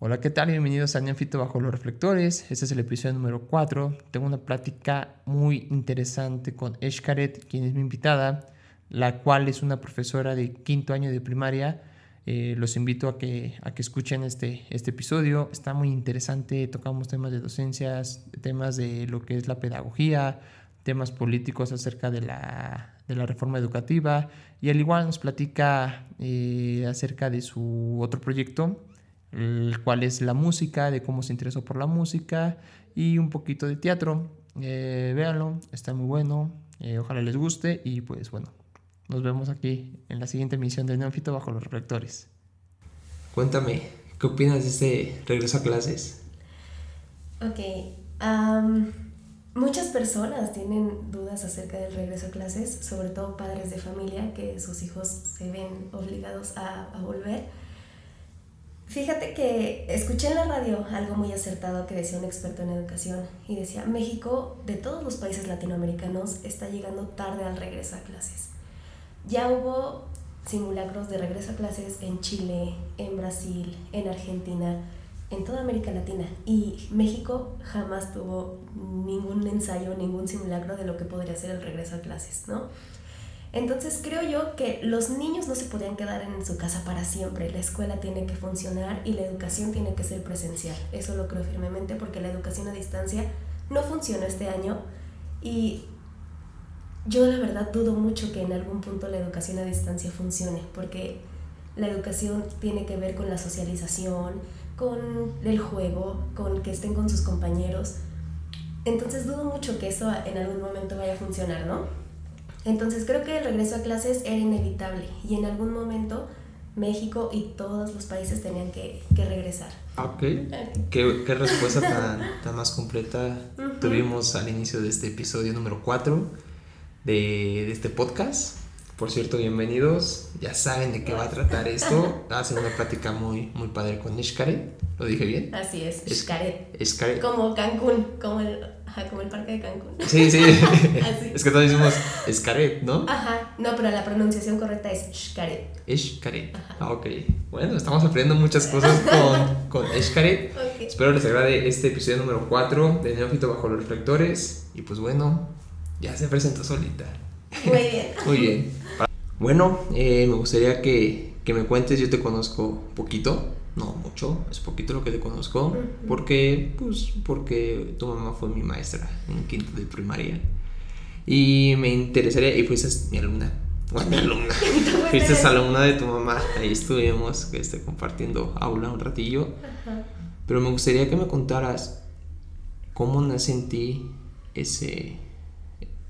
Hola, ¿qué tal? Bienvenidos a Neofito Bajo los Reflectores. Este es el episodio número 4. Tengo una plática muy interesante con Eshkaret, quien es mi invitada, la cual es una profesora de quinto año de primaria. Eh, los invito a que, a que escuchen este, este episodio. Está muy interesante. Tocamos temas de docencias, temas de lo que es la pedagogía, temas políticos acerca de la, de la reforma educativa. Y al igual nos platica eh, acerca de su otro proyecto el cual es la música, de cómo se interesó por la música y un poquito de teatro. Eh, véanlo, está muy bueno, eh, ojalá les guste y pues bueno, nos vemos aquí en la siguiente emisión de Neofito bajo los reflectores. Cuéntame, ¿qué opinas de este regreso a clases? Ok, muchas personas tienen dudas acerca del regreso a clases, sobre todo padres de familia que sus hijos se ven obligados a, a volver Fíjate que escuché en la radio algo muy acertado que decía un experto en educación y decía, México, de todos los países latinoamericanos, está llegando tarde al regreso a clases. Ya hubo simulacros de regreso a clases en Chile, en Brasil, en Argentina, en toda América Latina y México jamás tuvo ningún ensayo, ningún simulacro de lo que podría ser el regreso a clases, ¿no? Entonces creo yo que los niños no se podían quedar en su casa para siempre, la escuela tiene que funcionar y la educación tiene que ser presencial. Eso lo creo firmemente porque la educación a distancia no funcionó este año y yo la verdad dudo mucho que en algún punto la educación a distancia funcione porque la educación tiene que ver con la socialización, con el juego, con que estén con sus compañeros. Entonces dudo mucho que eso en algún momento vaya a funcionar, ¿no? Entonces creo que el regreso a clases era inevitable y en algún momento México y todos los países tenían que, que regresar. Ok. ¿Qué, qué respuesta tan, tan, más completa tuvimos al inicio de este episodio número 4 de, de este podcast? Por cierto, bienvenidos. Ya saben de qué va a tratar esto. Hacen una plática muy, muy padre con Ishkaret. ¿Lo dije bien? Así es, Ishkaret. Como Cancún, como el, como el parque de Cancún. Sí, sí. Es que todos decimos Ishkaret, ¿no? Ajá. No, pero la pronunciación correcta es Ishkaret. Ishkaret. Ah, ok. Bueno, estamos aprendiendo muchas cosas con, con Ishkaret. Espero les agrade este episodio número 4 de Neófito Bajo los Reflectores. Y pues bueno, ya se presentó solita. Muy bien. Muy bien. Bueno, eh, me gustaría que, que, me cuentes, yo te conozco poquito, no mucho, es poquito lo que te conozco, porque, pues, porque tu mamá fue mi maestra en quinto de primaria. Y me interesaría, y fuiste mi alumna, mi alumna, fuiste alumna de tu mamá, ahí estuvimos este, compartiendo aula un ratillo, pero me gustaría que me contaras cómo nace en ti ese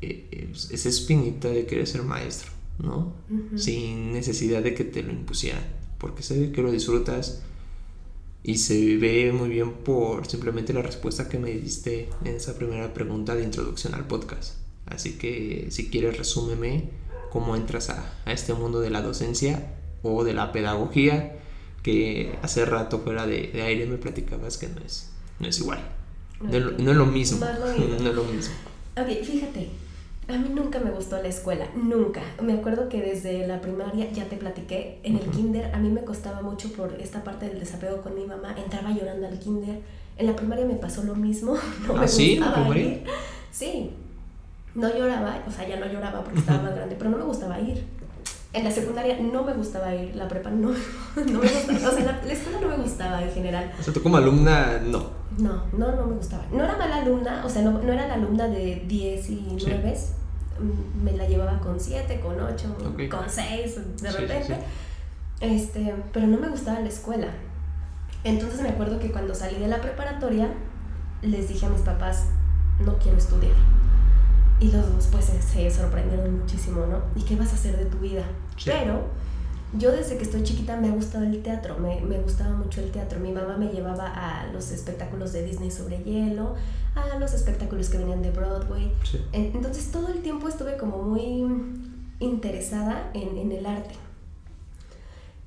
eh, esa espinita de querer ser maestro, ¿no? Sin necesidad de que te lo impusieran, porque sé que lo disfrutas y se ve muy bien por simplemente la respuesta que me diste en esa primera pregunta de introducción al podcast. Así que si quieres resúmeme cómo entras a, este mundo de la docencia o de la pedagogía que hace rato fuera de, aire me platicabas que no es, no es igual. No, es lo mismo. no es lo mismo. Ok, fíjate, a mí nunca me gustó la escuela, nunca. Me acuerdo que desde la primaria, ya te platiqué, en el kinder a mí me costaba mucho por esta parte del desapego con mi mamá. Entraba llorando al kinder. En la primaria me pasó lo mismo. No ¿Ah, sí? ¿En la primaria? Sí. No lloraba, o sea, ya no lloraba porque estaba más grande, pero no me gustaba ir. En la secundaria no me gustaba ir, la prepa no, no me gustaba, o sea, la, escuela no me gustaba en general. O sea, tú como alumna, no. No, no, no me gustaba. No era mala alumna, o sea, no, no era la alumna de 10 y 9, me la llevaba con 7, con 8, con 6, de repente. Este, pero no me gustaba la escuela. Entonces me acuerdo que cuando salí de la preparatoria, les dije a mis papás, no quiero estudiar. Y los dos pues se sorprendieron muchísimo, ¿no? ¿Y qué vas a hacer de tu vida? Pero yo desde que estoy chiquita me ha gustado el teatro, me, me, gustaba mucho el teatro. Mi mamá me llevaba a los espectáculos de Disney sobre hielo, a los espectáculos que venían de Broadway. Entonces todo el tiempo estuve como muy interesada en, en, el arte.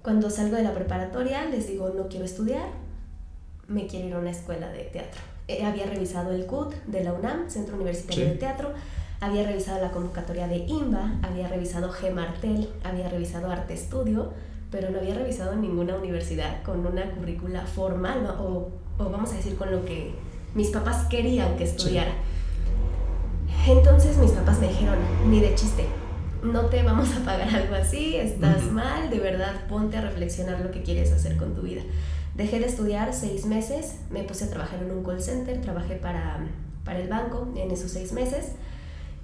Cuando salgo de la preparatoria les digo no quiero estudiar, me quiero ir a una escuela de teatro. Eh, había revisado el CUT de la UNAM, Centro Universitario de Teatro había revisado la convocatoria de IMBA, había revisado G Martel, había revisado Arte Estudio, pero no había revisado ninguna universidad con una currícula formal o, o, vamos a decir con lo que mis papás querían que estudiara. Entonces mis papás me dijeron, ni de chiste, no te vamos a pagar algo así, estás mal, de verdad ponte a reflexionar lo que quieres hacer con tu vida. Dejé de estudiar seis meses, me puse a trabajar en un call center, trabajé para, para el banco en esos seis meses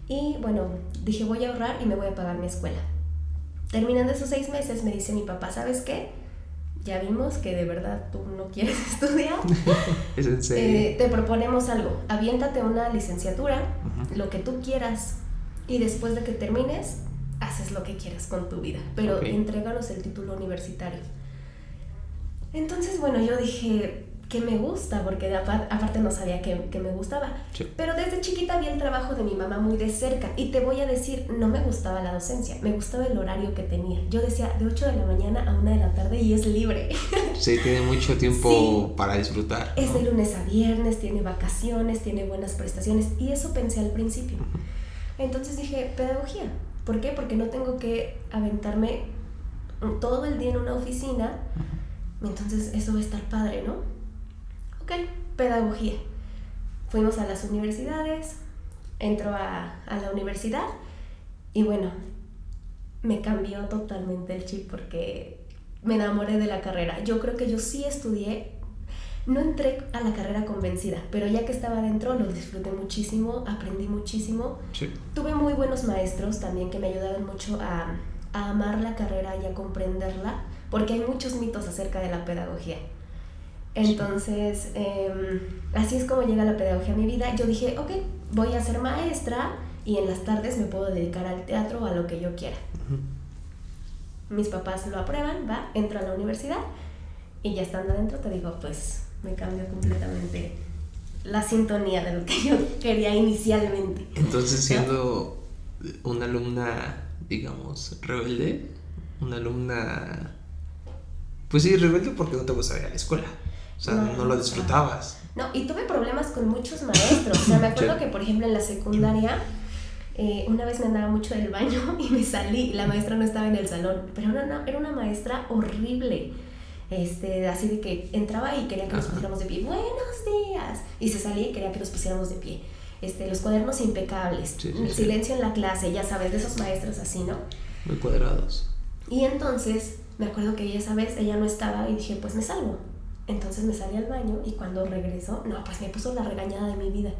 y bueno, dije voy a ahorrar y me voy a pagar mi escuela. Terminando esos seis meses me dice mi papá, ¿sabes qué? Ya vimos que de verdad tú no quieres estudiar. ¿Es en serio? Eh, te proponemos algo, aviéntate una licenciatura, lo que tú quieras y después de que termines haces lo que quieras con tu vida, pero entréganos el título universitario. Entonces, bueno, yo dije que me gusta, porque aparte no sabía que, me gustaba. Pero desde chiquita vi el trabajo de mi mamá muy de cerca y te voy a decir, no me gustaba la docencia, me gustaba el horario que tenía. Yo decía de 8 de la mañana a 1 de la tarde y es libre. Sí, tiene mucho tiempo para disfrutar. Es de lunes a viernes, tiene vacaciones, tiene buenas prestaciones y eso pensé al principio. Entonces dije, pedagogía. ¿Por qué? Porque no tengo que aventarme todo el día en una oficina. Entonces eso va a estar padre, ¿no? Ok, pedagogía. Fuimos a las universidades, entro a, a la universidad y bueno, me cambió totalmente el chip porque me enamoré de la carrera. Yo creo que yo sí estudié, no entré a la carrera convencida, pero ya que estaba dentro lo disfruté muchísimo, aprendí muchísimo. Tuve muy buenos maestros también que me ayudaron mucho a, a amar la carrera y a comprenderla, porque hay muchos mitos acerca de la pedagogía. Entonces, em, así es como llega la pedagogía a mi vida. Yo dije, ok, voy a ser maestra y en las tardes me puedo dedicar al teatro o a lo que yo quiera. Mis papás lo aprueban, va, entro a la universidad y ya estando adentro te digo, pues me cambia completamente la sintonía de lo que yo quería inicialmente. Entonces, siendo una alumna, digamos, rebelde, una alumna, pues sí, rebelde porque no te gustaba ir a la escuela. O sea, no, lo disfrutabas. No, y tuve problemas con muchos maestros. O sea, me acuerdo que, por ejemplo, en la secundaria, eh, una vez me andaba mucho del baño y me salí. La maestra no estaba en el salón, pero era era una maestra horrible. Este, así de que entraba y quería que nos pusiéramos de pie. Buenos días. Y se salía y quería que nos pusiéramos de pie. Este, los cuadernos impecables, el silencio en la clase, ya sabes, de esos maestros así, ¿no? Muy cuadrados. Y entonces, me acuerdo que esa vez ella no estaba y dije, pues me salgo. Entonces me salí al baño y cuando regresó, no, pues me puso la regañada de mi vida.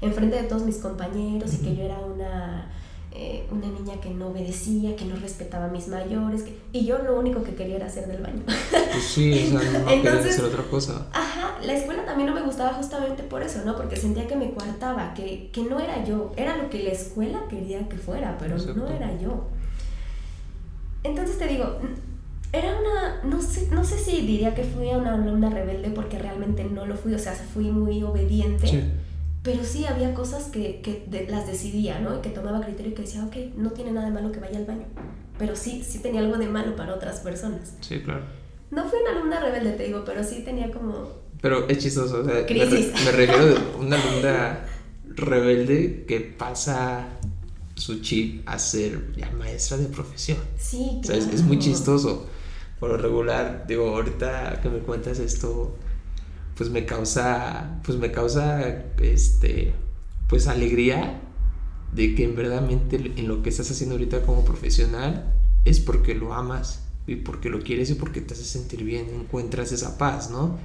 Enfrente de todos mis compañeros y que yo era una, eh, una niña que no obedecía, que no respetaba a mis mayores. y yo lo único que quería era hacer del baño. Pues sí, o sea, no Entonces, hacer otra cosa. Ajá, la escuela también no me gustaba justamente por eso, ¿no? Porque sentía que me coartaba, que, que no era yo. Era lo que la escuela quería que fuera, pero no era yo. Entonces te digo, era una, no sé, no sé si diría que fui una alumna rebelde porque realmente no lo fui, o sea, fui muy obediente. Pero sí había cosas que, que las decidía, ¿no? Y que tomaba criterio y que decía, ok, no tiene nada de malo que vaya al baño. Pero sí, sí tenía algo de malo para otras personas. Sí, claro. No fui una alumna rebelde, te digo, pero sí tenía como... Pero es chistoso, o sea, Crisis. Me, refiero a una alumna rebelde que pasa su chip a ser ya maestra de profesión. Sí, claro. O sea, es muy chistoso por lo regular, digo, ahorita que me cuentas esto, pues me causa, pues me causa, este, pues alegría de que en verdad en lo que estás haciendo ahorita como profesional es porque lo amas y porque lo quieres y porque te hace sentir bien, encuentras esa paz, ¿no?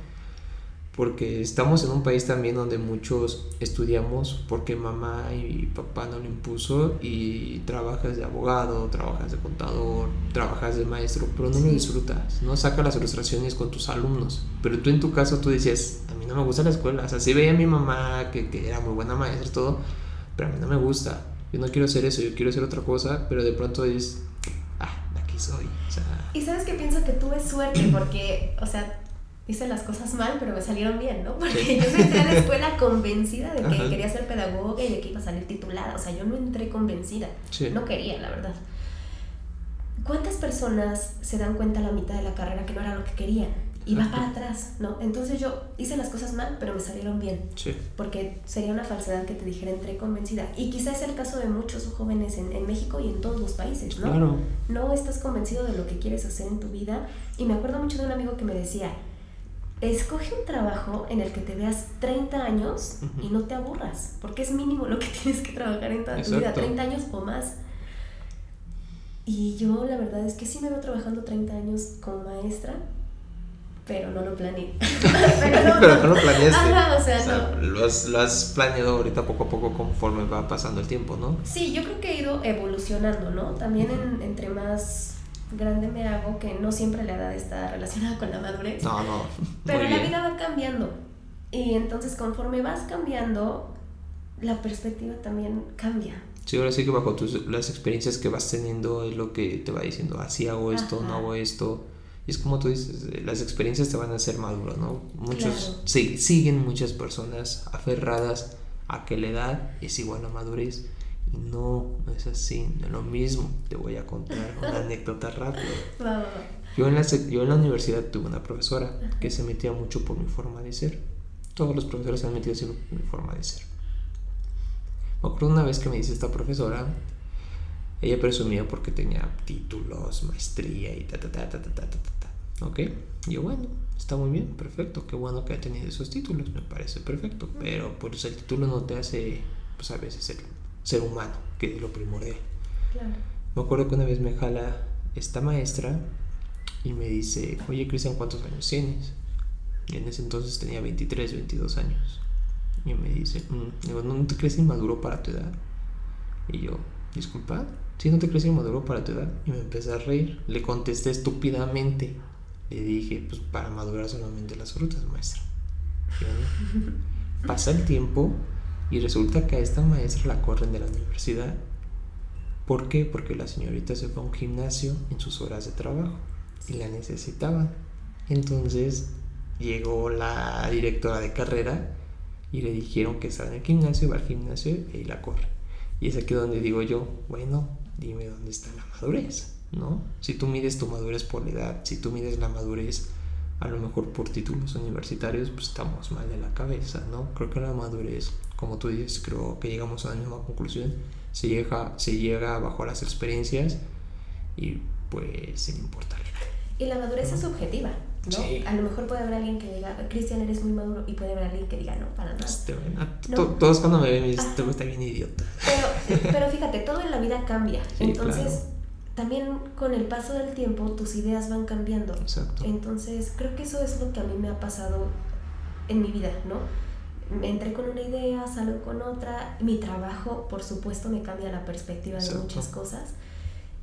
Porque estamos en un país también donde muchos estudiamos porque mamá y papá no lo impuso y trabajas de abogado, trabajas de contador, trabajas de maestro, pero no lo disfrutas, no sacas las ilustraciones con tus alumnos. Pero tú en tu caso tú decías, a mí no me gusta la escuela, o sea, sí veía a mi mamá que, que era muy buena maestra y todo, pero a mí no me gusta, yo no quiero hacer eso, yo quiero hacer otra cosa, pero de pronto dices, ah, aquí soy. O sea, y sabes que pienso que tuve suerte porque, o sea, hice las cosas mal, pero me salieron bien, ¿no? Porque yo entré a la escuela convencida de que quería ser pedagoga y de que iba a salir titulada. O sea, yo no entré convencida. No quería, la verdad. ¿Cuántas personas se dan cuenta a la mitad de la carrera que no era lo que querían? y va para atrás, ¿no? Entonces yo hice las cosas mal, pero me salieron bien. Sí. Porque sería una falsedad que te dijera entré convencida. Y quizás es el caso de muchos jóvenes en, en, México y en todos los países, ¿no? Claro. No estás convencido de lo que quieres hacer en tu vida. Y me acuerdo mucho de un amigo que me decía, escoge un trabajo en el que te veas 30 años y no te aburras, porque es mínimo lo que tienes que trabajar en toda tu vida, 30 años o más. Y yo la verdad es que sí me veo trabajando 30 años como maestra, pero no lo planeé. pero, no, pero no, lo planeaste. Ajá, o sea, no. Lo has, lo has, planeado ahorita poco a poco conforme va pasando el tiempo, ¿no? Sí, yo creo que he ido evolucionando, ¿no? También en, entre más grande me hago, que no siempre la edad está relacionada con la madurez. No, no. Pero la vida va cambiando. Y entonces conforme vas cambiando, la perspectiva también cambia. Sí, ahora sí que bajo tus, las experiencias que vas teniendo es lo que te va diciendo, así hago esto, no hago esto. Y es como tú dices, las experiencias te van a hacer maduro, ¿no? Muchos, sí, siguen muchas personas aferradas a que la edad es igual a madurez. No, no es así, no es lo mismo. Te voy a contar una anécdota rápida. Yo en, la, yo en la universidad tuve una profesora que se metía mucho por mi forma de ser. Todos los profesores se han metido por mi forma de ser. Me acuerdo una vez que me dice esta profesora, ella presumía porque tenía títulos, maestría y ta ta ta ta ta ta ta ¿Ok? Y yo, bueno, está muy bien, perfecto, qué bueno que ha tenido esos títulos, me parece perfecto, pero pues el título no te hace, pues a veces ser, ser humano, que es lo primordial. Claro. Me acuerdo que una vez me jala esta maestra y me dice, oye Cristian, ¿cuántos años tienes? Y en ese entonces tenía 23, 22 años. Y me dice, mm", digo, ¿no te crees inmaduro para tu edad? Y yo, disculpa, si no te crees inmaduro para tu edad? Y me empecé a reír. Le contesté estúpidamente, le dije, pues para madurar solamente las frutas, maestra. Pasa el tiempo y resulta que a esta maestra la corren de la universidad. ¿Por qué? Porque la señorita se fue a un gimnasio en sus horas de trabajo y la necesitaban. Entonces llegó la directora de carrera y le dijeron que estaba en el gimnasio, va al gimnasio y la corre. Y es aquí donde digo yo, bueno, dime dónde está la madurez. ¿no? Si tú mides tu madurez por la edad, si tú mides la madurez a lo mejor por títulos universitarios, pues estamos mal de la cabeza, ¿no? Creo que la madurez, como tú dices, creo que llegamos a la misma conclusión, se llega, se llega bajo las experiencias y pues sin importar Y la madurez es subjetiva, ¿no? A lo mejor puede haber alguien que diga, Cristian, eres muy maduro, y puede haber alguien que diga, no, para nada. Este, todos cuando me ven me dicen, te gusta bien idiota. Pero, pero fíjate, todo en la vida cambia. Entonces, también con el paso del tiempo tus ideas van cambiando. Exacto. Entonces, creo que eso es lo que a mí me ha pasado en mi vida, ¿no? Entré con una idea, salgo con otra. Mi trabajo, por supuesto, me cambia la perspectiva de muchas cosas.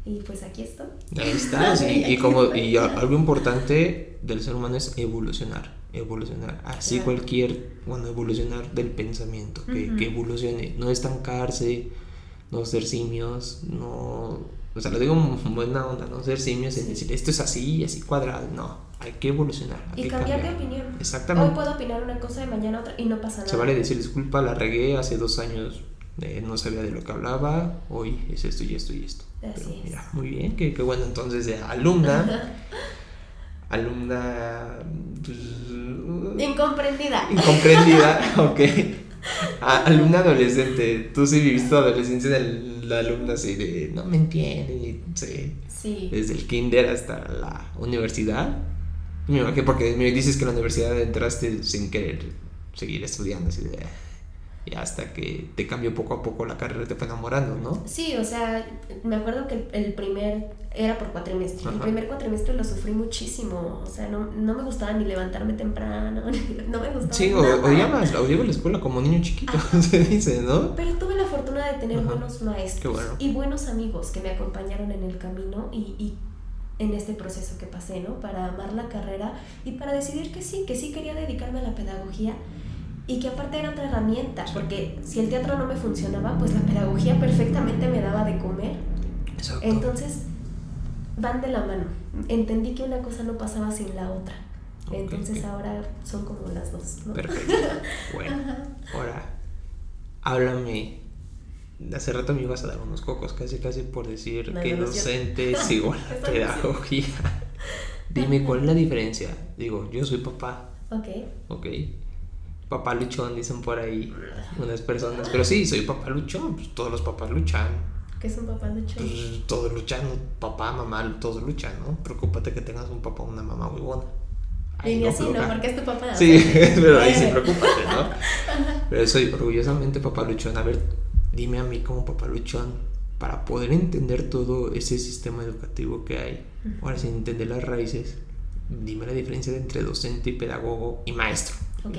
Y pues aquí estoy. Ahí estás. y, como, y algo importante del ser humano es evolucionar. Evolucionar. Así cualquier, bueno, evolucionar del pensamiento. Que, que evolucione. No estancarse, no ser simios, no o sea, lo digo buena onda, no ser simios en decir esto es así y así cuadrado. No, hay que evolucionar. y cambiar de opinión. Exactamente. Hoy puedo opinar una cosa y mañana otra y no pasa nada. Se vale decir disculpa, la regué hace dos años, eh, no sabía de lo que hablaba, hoy es esto y esto y esto. Así es. Mira, muy bien, qué, bueno. Entonces, de alumna. alumna. Pues, incomprendida. Incomprendida, ok. alumna adolescente. Tú sí viviste adolescencia del la alumna así de, no me entiende, sí. Desde el kinder hasta la universidad. Me imagino porque me dices que en la universidad entraste sin querer seguir estudiando, así de y hasta que te cambió poco a poco la carrera, te fue enamorando, ¿no? Sí, o sea, me acuerdo que el primer era por cuatrimestre. El primer cuatrimestre lo sufrí muchísimo, o sea, no, no me gustaba ni levantarme temprano, no me gustaba. Sí, odiaba, odiaba la escuela como niño chiquito, se dice, ¿no? Pero tuve la fortuna de tener buenos maestros y buenos amigos que me acompañaron en el camino y, y en este proceso que pasé, ¿no? Para amar la carrera y para decidir que sí, que sí quería dedicarme a la pedagogía y que aparte era otra herramienta, porque si el teatro no me funcionaba, pues la pedagogía perfectamente me daba de comer. Exacto. Entonces, van de la mano. Entendí que una cosa no pasaba sin la otra. Entonces ahora son como las dos. ¿no? Perfecto. Bueno, ahora, háblame. Hace rato me ibas a dar unos cocos, casi casi por decir que docente es igual a pedagogía. Dime cuál es la diferencia. Digo, yo soy papá. Ok. Ok. Papá luchón, dicen por ahí unas personas. Pero sí, soy papá luchón. Pues todos los papás luchan. ¿Qué es un papá luchón? Pues todos luchan. Papá, mamá, todos luchan, ¿no? Preocúpate que tengas un papá o una mamá muy buena. Y así, ¿no? Porque es tu papá. Sí, pero ahí sí, preocúpate, ¿no? Pero soy orgullosamente papá luchón. A ver, dime a mí como papá luchón, para poder entender todo ese sistema educativo que hay, ahora sin entender las raíces, dime la diferencia entre docente y pedagogo y maestro. Ok.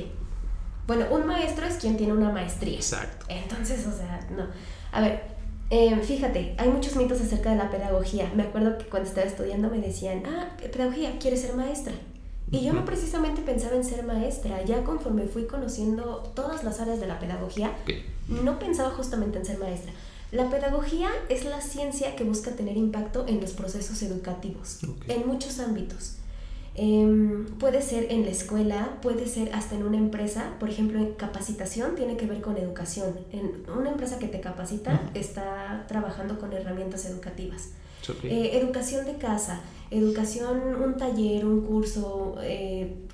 Bueno, un maestro es quien tiene una maestría. Exacto. Entonces, o sea, no. A ver, eh, fíjate, hay muchos mitos acerca de la pedagogía. Me acuerdo que cuando estaba estudiando me decían, ah, pedagogía, ¿quieres ser maestra? Y yo no precisamente pensaba en ser maestra, ya conforme fui conociendo todas las áreas de la pedagogía, no pensaba justamente en ser maestra. La pedagogía es la ciencia que busca tener impacto en los procesos educativos, en muchos ámbitos. Em, puede ser en la escuela, puede ser hasta en una empresa, por ejemplo, en capacitación tiene que ver con educación. En una empresa que te capacita está trabajando con herramientas educativas. Eh, educación de casa, educación, un taller, un curso, eh,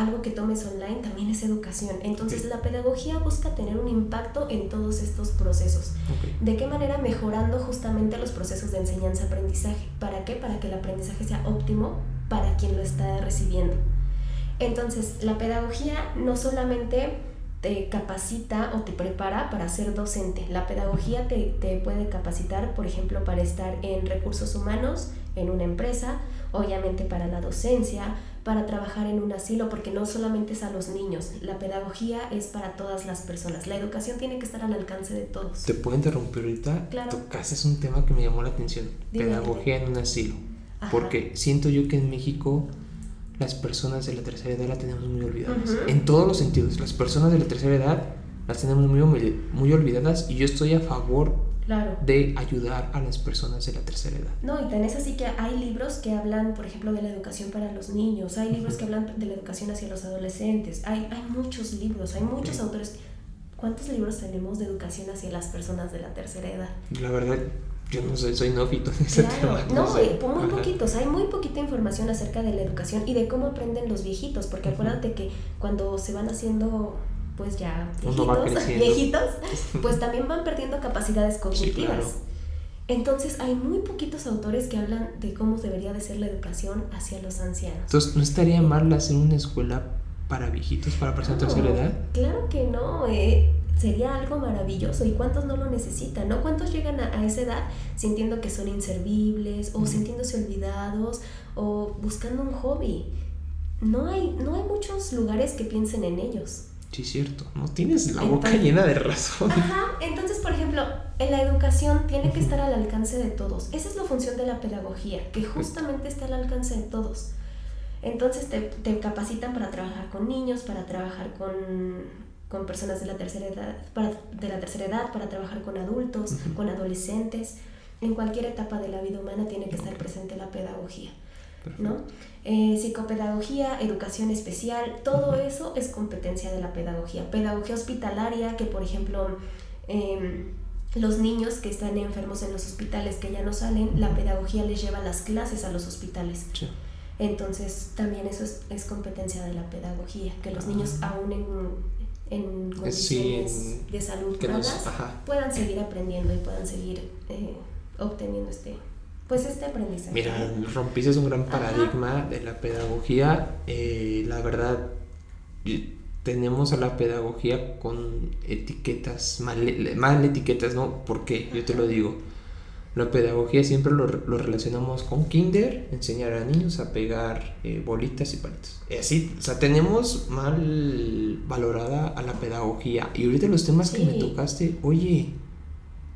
algo que tomes online también es educación. Entonces la pedagogía busca tener un impacto en todos estos procesos. ¿De qué manera? Mejorando justamente los procesos de enseñanza-aprendizaje. ¿Para qué? Para que el aprendizaje sea óptimo para quien lo está recibiendo. Entonces la pedagogía no solamente te capacita o te prepara para ser docente. La pedagogía te, te, puede capacitar, por ejemplo, para estar en recursos humanos, en una empresa, obviamente para la docencia, para trabajar en un asilo, porque no solamente es a los niños, la pedagogía es para todas las personas. La educación tiene que estar al alcance de todos. ¿Te puedo interrumpir ahorita? Claro. Tocaste es un tema que me llamó la atención. pedagogía en un asilo. Porque siento yo que en México las personas de la tercera edad la tenemos muy olvidadas. En todos los sentidos. Las personas de la tercera edad las tenemos muy, muy olvidadas y yo estoy a favor de ayudar a las personas de la tercera edad. No, y tenés así que hay libros que hablan, por ejemplo, de la educación para los niños, hay libros que hablan de la educación hacia los adolescentes, hay, hay muchos libros, hay muchos autores. ¿Cuántos libros tenemos de educación hacia las personas de la tercera edad? La verdad, yo no sé, soy nófito en ese tema. No, no muy poquitos, hay muy poquita información acerca de la educación y de cómo aprenden los viejitos, porque acuérdate que cuando se van haciendo pues ya viejitos, viejitos pues también van perdiendo capacidades cognitivas. Entonces hay muy poquitos autores que hablan de cómo debería de ser la educación hacia los ancianos. Entonces, ¿no estaría mal hacer una escuela para viejitos, para personas de tercera edad? Claro que no, eh, sería algo maravilloso. ¿Y cuántos no lo necesitan? ¿no? ¿Cuántos llegan a, esa edad sintiendo que son inservibles o sintiéndose olvidados o buscando un hobby? No hay, no hay muchos lugares que piensen en ellos. Sí, cierto. No tienes la boca llena de razón. Ajá. Entonces, por ejemplo, en la educación tiene que estar al alcance de todos. Esa es la función de la pedagogía, que justamente está al alcance de todos. Entonces te, te, capacitan para trabajar con niños, para trabajar con, con personas de la tercera edad, para, de la tercera edad, para trabajar con adultos, con adolescentes. En cualquier etapa de la vida humana tiene que estar presente la pedagogía. ¿No? Eh, psicopedagogía, educación especial, todo eso es competencia de la pedagogía. Pedagogía hospitalaria, que por ejemplo em, los niños que están enfermos en los hospitales que ya no salen, la pedagogía les lleva las clases a los hospitales. Entonces, también eso es, competencia de la pedagogía, que los niños aún en, en condiciones de salud malas puedan seguir aprendiendo y puedan seguir eh, obteniendo este, pues este aprendizaje. Mira, rompiste un gran paradigma de la pedagogía. Eh, la verdad, tenemos a la pedagogía con etiquetas, mal, mal etiquetas, ¿no? ¿Por qué? Yo te lo digo la pedagogía siempre lo, lo, relacionamos con kinder, enseñar a niños a pegar eh, bolitas y palitos. Así, o sea, tenemos mal valorada a la pedagogía. Y ahorita los temas que me tocaste, oye,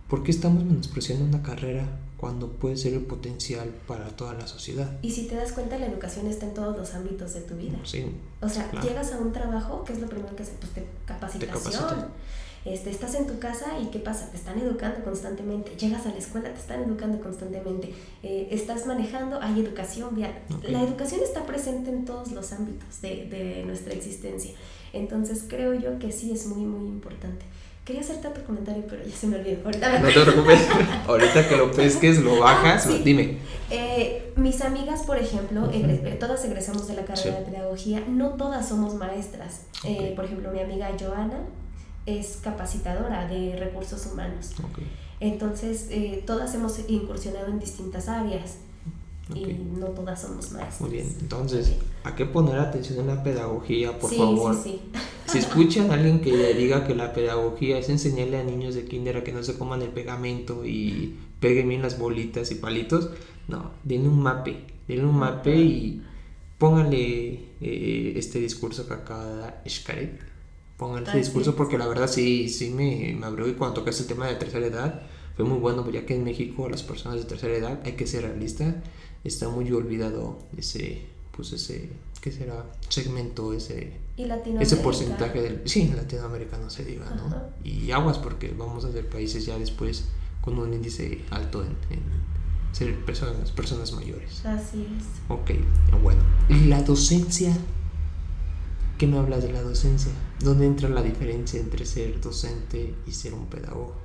¿por qué estamos menospreciando una carrera cuando puede ser el potencial para toda la sociedad? Y si te das cuenta, la educación está en todos los ámbitos de tu vida. Sí. O sea, llegas a un trabajo, ¿qué es lo primero que haces? Pues te capacitación. Este, estás en tu casa y ¿qué pasa? Te están educando constantemente. Llegas a la escuela, te están educando constantemente. Eh, estás manejando, hay educación vial. La educación está presente en todos los ámbitos de, de, nuestra existencia. Entonces creo yo que sí es muy, muy importante. Quería hacerte otro comentario, pero ya se me olvidó. Ahorita No te preocupes. Ahorita que lo pesques, lo bajas. Sí. Dime. Eh, mis amigas, por ejemplo, eh, todas egresamos de la carrera Sí. de pedagogía, no todas somos maestras. Eh, por ejemplo, mi amiga Joana es capacitadora de recursos humanos. Entonces, eh, todas hemos incursionado en distintas áreas ok. y no todas somos maestras. Muy bien. Entonces, ¿a qué poner atención en la pedagogía, por sí, favor? Sí, sí, Si escuchan a alguien que le diga que la pedagogía es enseñarle a niños de kinder a que no se coman el pegamento y peguen bien las bolitas y palitos, no, denle un mape, denle un mape y pónganle eh, este discurso que acaba de dar Xcaret. Pónganle este discurso porque la verdad sí, sí me, me abrió y cuando tocaste el tema de tercera edad fue muy bueno, ya que en México las personas de tercera edad, hay que ser realista, está muy olvidado ese, pues ese, ¿qué será? Segmento, ese ese porcentaje del sí en Latinoamérica no se diga no Ajá. y aguas porque vamos a ser países ya después con un índice alto en, en ser personas personas mayores Así es. ok bueno y la docencia ¿qué me hablas de la docencia? ¿dónde entra la diferencia entre ser docente y ser un pedagogo?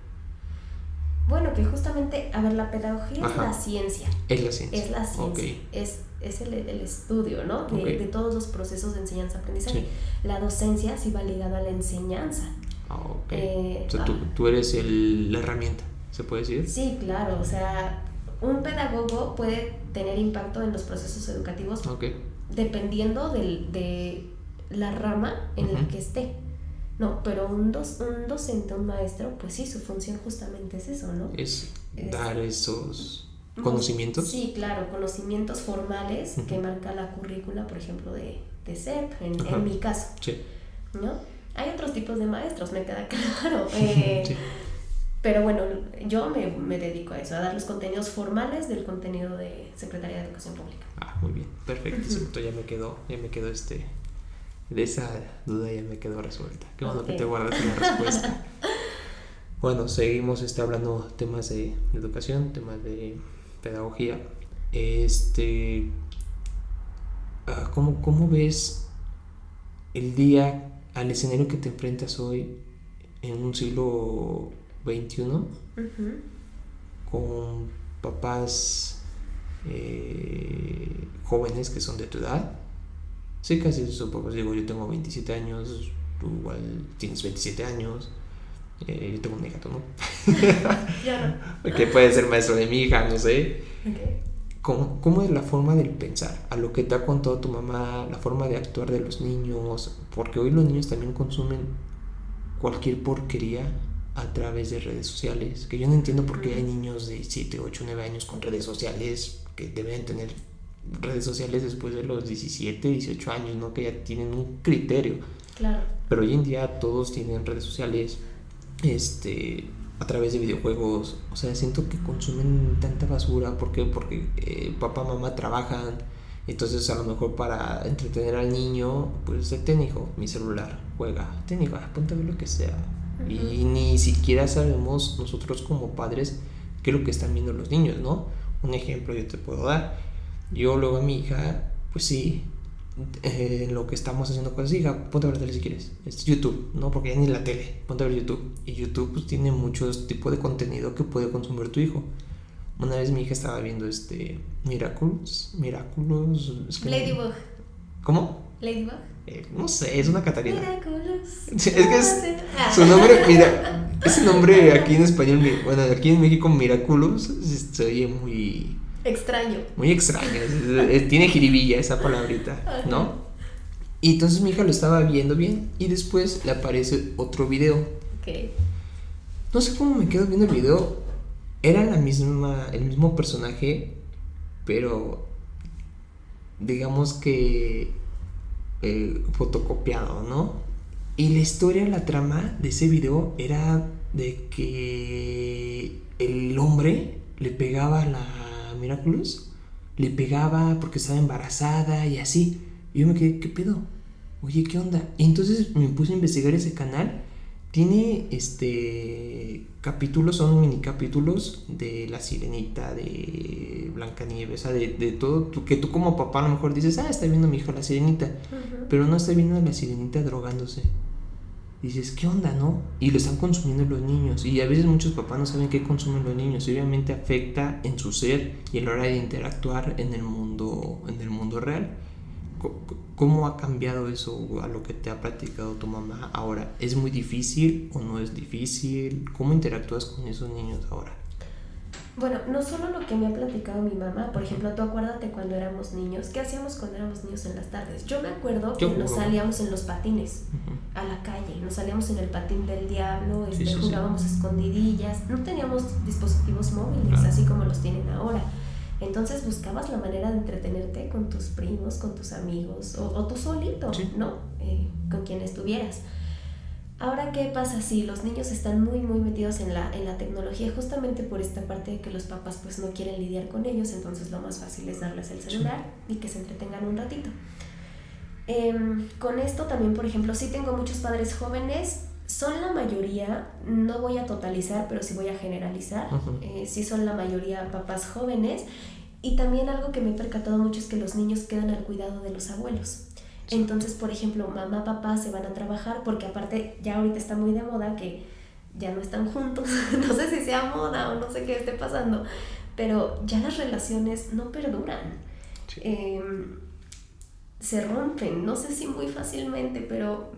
Bueno, que justamente, a ver, la pedagogía Ajá. es la ciencia. es la ciencia Es la ciencia, es, es el, el estudio, ¿no? De, de todos los procesos de enseñanza-aprendizaje. Sí. La docencia sí va ligada a la enseñanza. Ah, ok Eh, o sea tú, ah. tú eres el, la herramienta ¿se puede decir? Sí, claro, o sea, un pedagogo puede tener impacto en los procesos educativos dependiendo del, de la rama en la Ujú. que esté. No, pero un, dos, un docente, un maestro, pues sí, su función justamente es eso, ¿no? es Es- dar esos conocimientos Sí, claro, conocimientos formales que marca la currícula, por ejemplo, de, de CEP, en, en mi caso, sí, ¿no? Hay otros tipos de maestros, me queda claro. eh, sí. Pero bueno, yo me, me dedico a eso, a dar los contenidos formales del contenido de Secretaría de Educación Pública. Ah, muy bien, perfecto. Ya me quedó, ya me quedó este, de esa duda ya me quedó resuelta. Qué bueno que te guardaste la respuesta. bueno, seguimos este, hablando temas de educación, temas de pedagogía. Este, ah, ¿cómo, ¿cómo ves el día al escenario que te enfrentas hoy en un siglo XXI? Con papás eh, jóvenes que son de tu edad. Sí, casi son papás. Digo, yo tengo 27 años, tú igual tienes 27 años. eh, yo tengo un tú no. Yo no. que puede ser maestro de mi hija, no sé. ¿Cómo, ¿Cómo es la forma del pensar? A lo que te ha contado tu mamá, la forma de actuar de los niños. Porque hoy los niños también consumen cualquier porquería a través de redes sociales. Que yo no entiendo por qué hay niños de 7, 8, 9 años con redes sociales que deben tener redes sociales después de los 17, 18 años, ¿no? Que ya tienen un criterio. Claro. Pero hoy en día todos tienen redes sociales este, a través de videojuegos. O sea, siento que consumen tanta basura. ¿Por qué? Porque eh, papá, mamá trabajan. Entonces, a lo mejor para entretener al niño, pues ten hijo, mi celular, juega, ten hijo, ponte a ver lo que sea. Y ni siquiera sabemos nosotros como padres qué es lo que están viendo los niños, ¿no? Un ejemplo yo te puedo dar. Yo luego a mi hija, pues sí, eh, en lo que estamos haciendo cosas, hija, ponte a ver tele si quieres. Es YouTube, ¿no? Porque ya ni la tele, ponte a ver YouTube. Y YouTube pues tiene muchos tipos de contenido que puede consumir tu hijo. Una vez mi hija estaba viendo este Miraculous, Miraculous, es que- Ladybug. ¿Cómo? Ladybug. Eh, no sé, es una Catarina. Miraculous. Es que es- Ah. Su nombre, mira, ese nombre aquí en español, bueno, aquí en México, Miraculous, se oye muy, Extraño. muy extraño. tiene jiribilla esa palabrita. ¿no? Y entonces mi hija lo estaba viendo bien y después le aparece otro video. Ok. No sé cómo me quedo viendo el video. Era la misma, el mismo personaje, pero digamos que eh, fotocopiado, ¿no? Y la historia, la trama de ese video era de que el hombre le pegaba a la Miraculous, le pegaba porque estaba embarazada y así. Y yo me quedé, ¿qué pedo? Oye, ¿qué onda? Y entonces me puse a investigar ese canal. Tiene este capítulos, son mini capítulos de La Sirenita, de Blancanieves, o sea, de, de todo, tú- que tú como papá a lo mejor dices, ah, está viendo mi hijo La Sirenita, pero no está viendo a La Sirenita drogándose. Dices, ¿qué onda, no? Y lo están consumiendo los niños. Y a veces muchos papás no saben qué consumen los niños. Y obviamente afecta en su ser y a la hora de interactuar en el mundo, en el mundo real. ¿Cómo ha cambiado eso a lo que te ha platicado tu mamá ahora? ¿Es muy difícil o no es difícil? ¿Cómo interactúas con esos niños ahora? Bueno, no solo lo que me ha platicado mi mamá, por ejemplo, tú acuérdate cuando éramos niños, ¿qué hacíamos cuando éramos niños en las tardes? Yo me acuerdo que nos salíamos en los patines a la calle, nos salíamos en el patín del diablo, este, jugábamos escondidillas, no teníamos dispositivos móviles así como los tienen ahora. Entonces buscabas la manera de entretenerte con tus primos, con tus amigos o, tú solito, ¿no? Eh, con quien estuvieras. Ahora, ¿qué pasa si los niños están muy, muy metidos en la, en la tecnología justamente por esta parte de que los papás pues no quieren lidiar con ellos, entonces lo más fácil es darles el celular y que se entretengan un ratito? Em, con esto también, por ejemplo, sí tengo muchos padres jóvenes, son la mayoría, no voy a totalizar, pero sí voy a generalizar, eh, sí son la mayoría papás jóvenes y también algo que me he percatado mucho es que los niños quedan al cuidado de los abuelos. Entonces, por ejemplo, mamá, papá se van a trabajar porque aparte ya ahorita está muy de moda que ya no están juntos. no sé si sea moda o no sé qué esté pasando, pero ya las relaciones no perduran. Em, se rompen, no sé si muy fácilmente, pero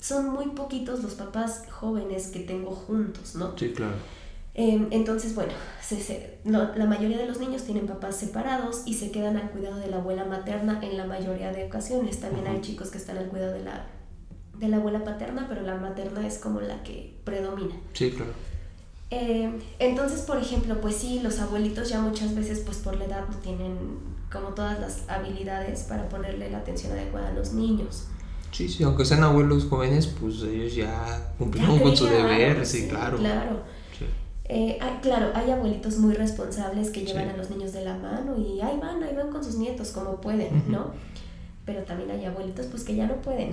son muy poquitos los papás jóvenes que tengo juntos, ¿no? Sí, claro. Em, entonces, bueno, la mayoría de los niños tienen papás separados y se quedan al cuidado de la abuela materna en la mayoría de ocasiones. También hay chicos que están al cuidado de la, de la abuela paterna, pero la materna es como la que predomina. Sí, claro. Em, entonces, por ejemplo, pues sí, los abuelitos ya muchas veces, pues por la edad, no tienen como todas las habilidades para ponerle la atención adecuada a los niños. Sí, sí, aunque sean abuelos jóvenes, pues ellos ya cumplieron con su deber, sí, claro. Claro. Eh, claro, hay abuelitos muy responsables que llevan a los niños de la mano y ahí van, ahí van con sus nietos como pueden, ¿no? Pero también hay abuelitos pues que ya no pueden.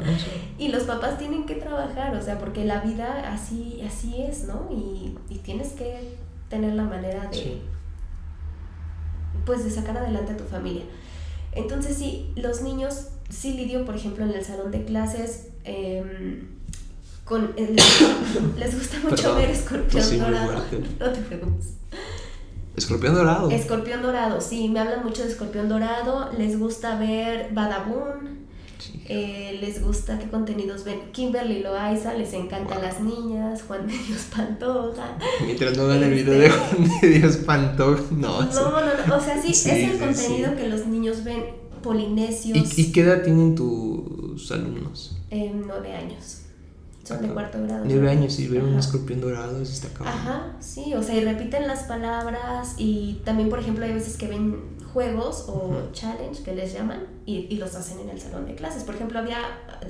y los papás tienen que trabajar, o sea, porque la vida así, así es, ¿no? Y, y tienes que tener la manera de, pues, de sacar adelante a tu familia. Entonces sí, los niños, sí lidio, por ejemplo, en el salón de clases, eh, con el, les gusta mucho ver escorpión dorado. No te preocupes. Escorpión dorado. Escorpión dorado, sí, me hablan mucho de escorpión dorado. Les gusta ver Badaboom. Eh, les gusta qué contenidos ven. Kimberly Loaiza, les encanta las niñas. Juan de Dios Pantoja. Mientras no vean el video de este, Juan de Dios Pantoja, no. No, no, no. O sea, sí, es el contenido que los niños ven. Polinesios. ¿Y, qué edad tienen tus alumnos? Eh, nueve años. Son de cuarto grado. Nueve años y ver un escorpión dorado, eso está cabrón. Ajá, sí, o sea, y repiten las palabras y también, por ejemplo, hay veces que ven juegos o challenge que les llaman y, y, los hacen en el salón de clases. Por ejemplo, había,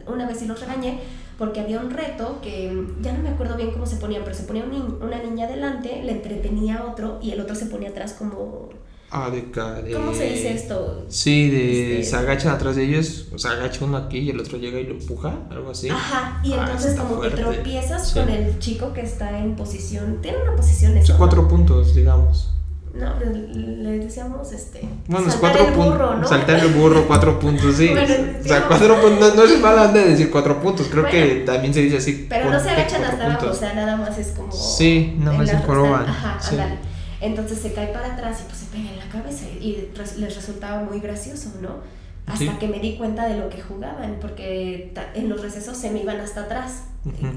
una vez sí los regañé porque había un reto que ya no me acuerdo bien cómo se ponía, pero se ponía una niña delante, le entretenía a otro y el otro se ponía atrás como Ah, de, ¿Cómo se dice esto? Sí, de este, se agachan atrás de ellos, o sea, agacha uno aquí y el otro llega y lo empuja, algo así. Ajá, y ah, entonces como que tropiezas con el chico que está en posición, tiene una posición eso, cuatro puntos, digamos. No, le decíamos este. Bueno, saltar cuatro ¿no? Saltar el burro, cuatro puntos, sí. o sea, cuatro puntos, no, es mala de decir cuatro puntos, creo que también se dice así. Pero no se agachan hasta abajo, o sea, nada más es como. Sí, nada más se proban. Ajá, ándale. Entonces se cae para atrás y pues se pega en la cabeza y les resultaba muy gracioso, ¿no? Hasta que me di cuenta de lo que jugaban, porque en los recesos se me iban hasta atrás.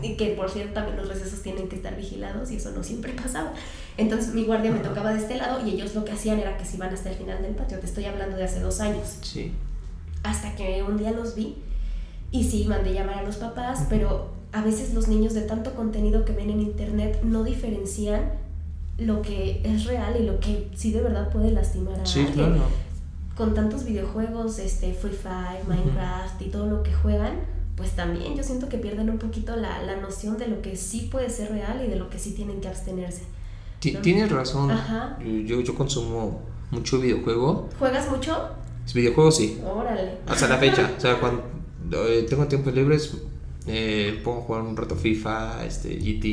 y, que por cierto también los recesos tienen que estar vigilados y eso no siempre pasaba. Entonces mi guardia me tocaba de este lado y ellos lo que hacían era que se iban hasta el final del patio. Te estoy hablando de hace dos años. Sí. Hasta que un día los vi y sí, mandé llamar a los papás, pero a veces los niños de tanto contenido que ven en internet no diferencian lo que es real y lo que sí de verdad puede lastimar a sí, Claro. Con tantos videojuegos, este, Free Fire, Minecraft y todo lo que juegan, pues también yo siento que pierden un poquito la, la noción de lo que sí puede ser real y de lo que sí tienen que abstenerse. Tienes razón. Yo, yo consumo mucho videojuego. ¿Juegas mucho? Videojuegos sí. Órale. Hasta la fecha. o sea, cuando eh, tengo tiempos libres, eh, pongo a jugar un rato FIFA, este, GT,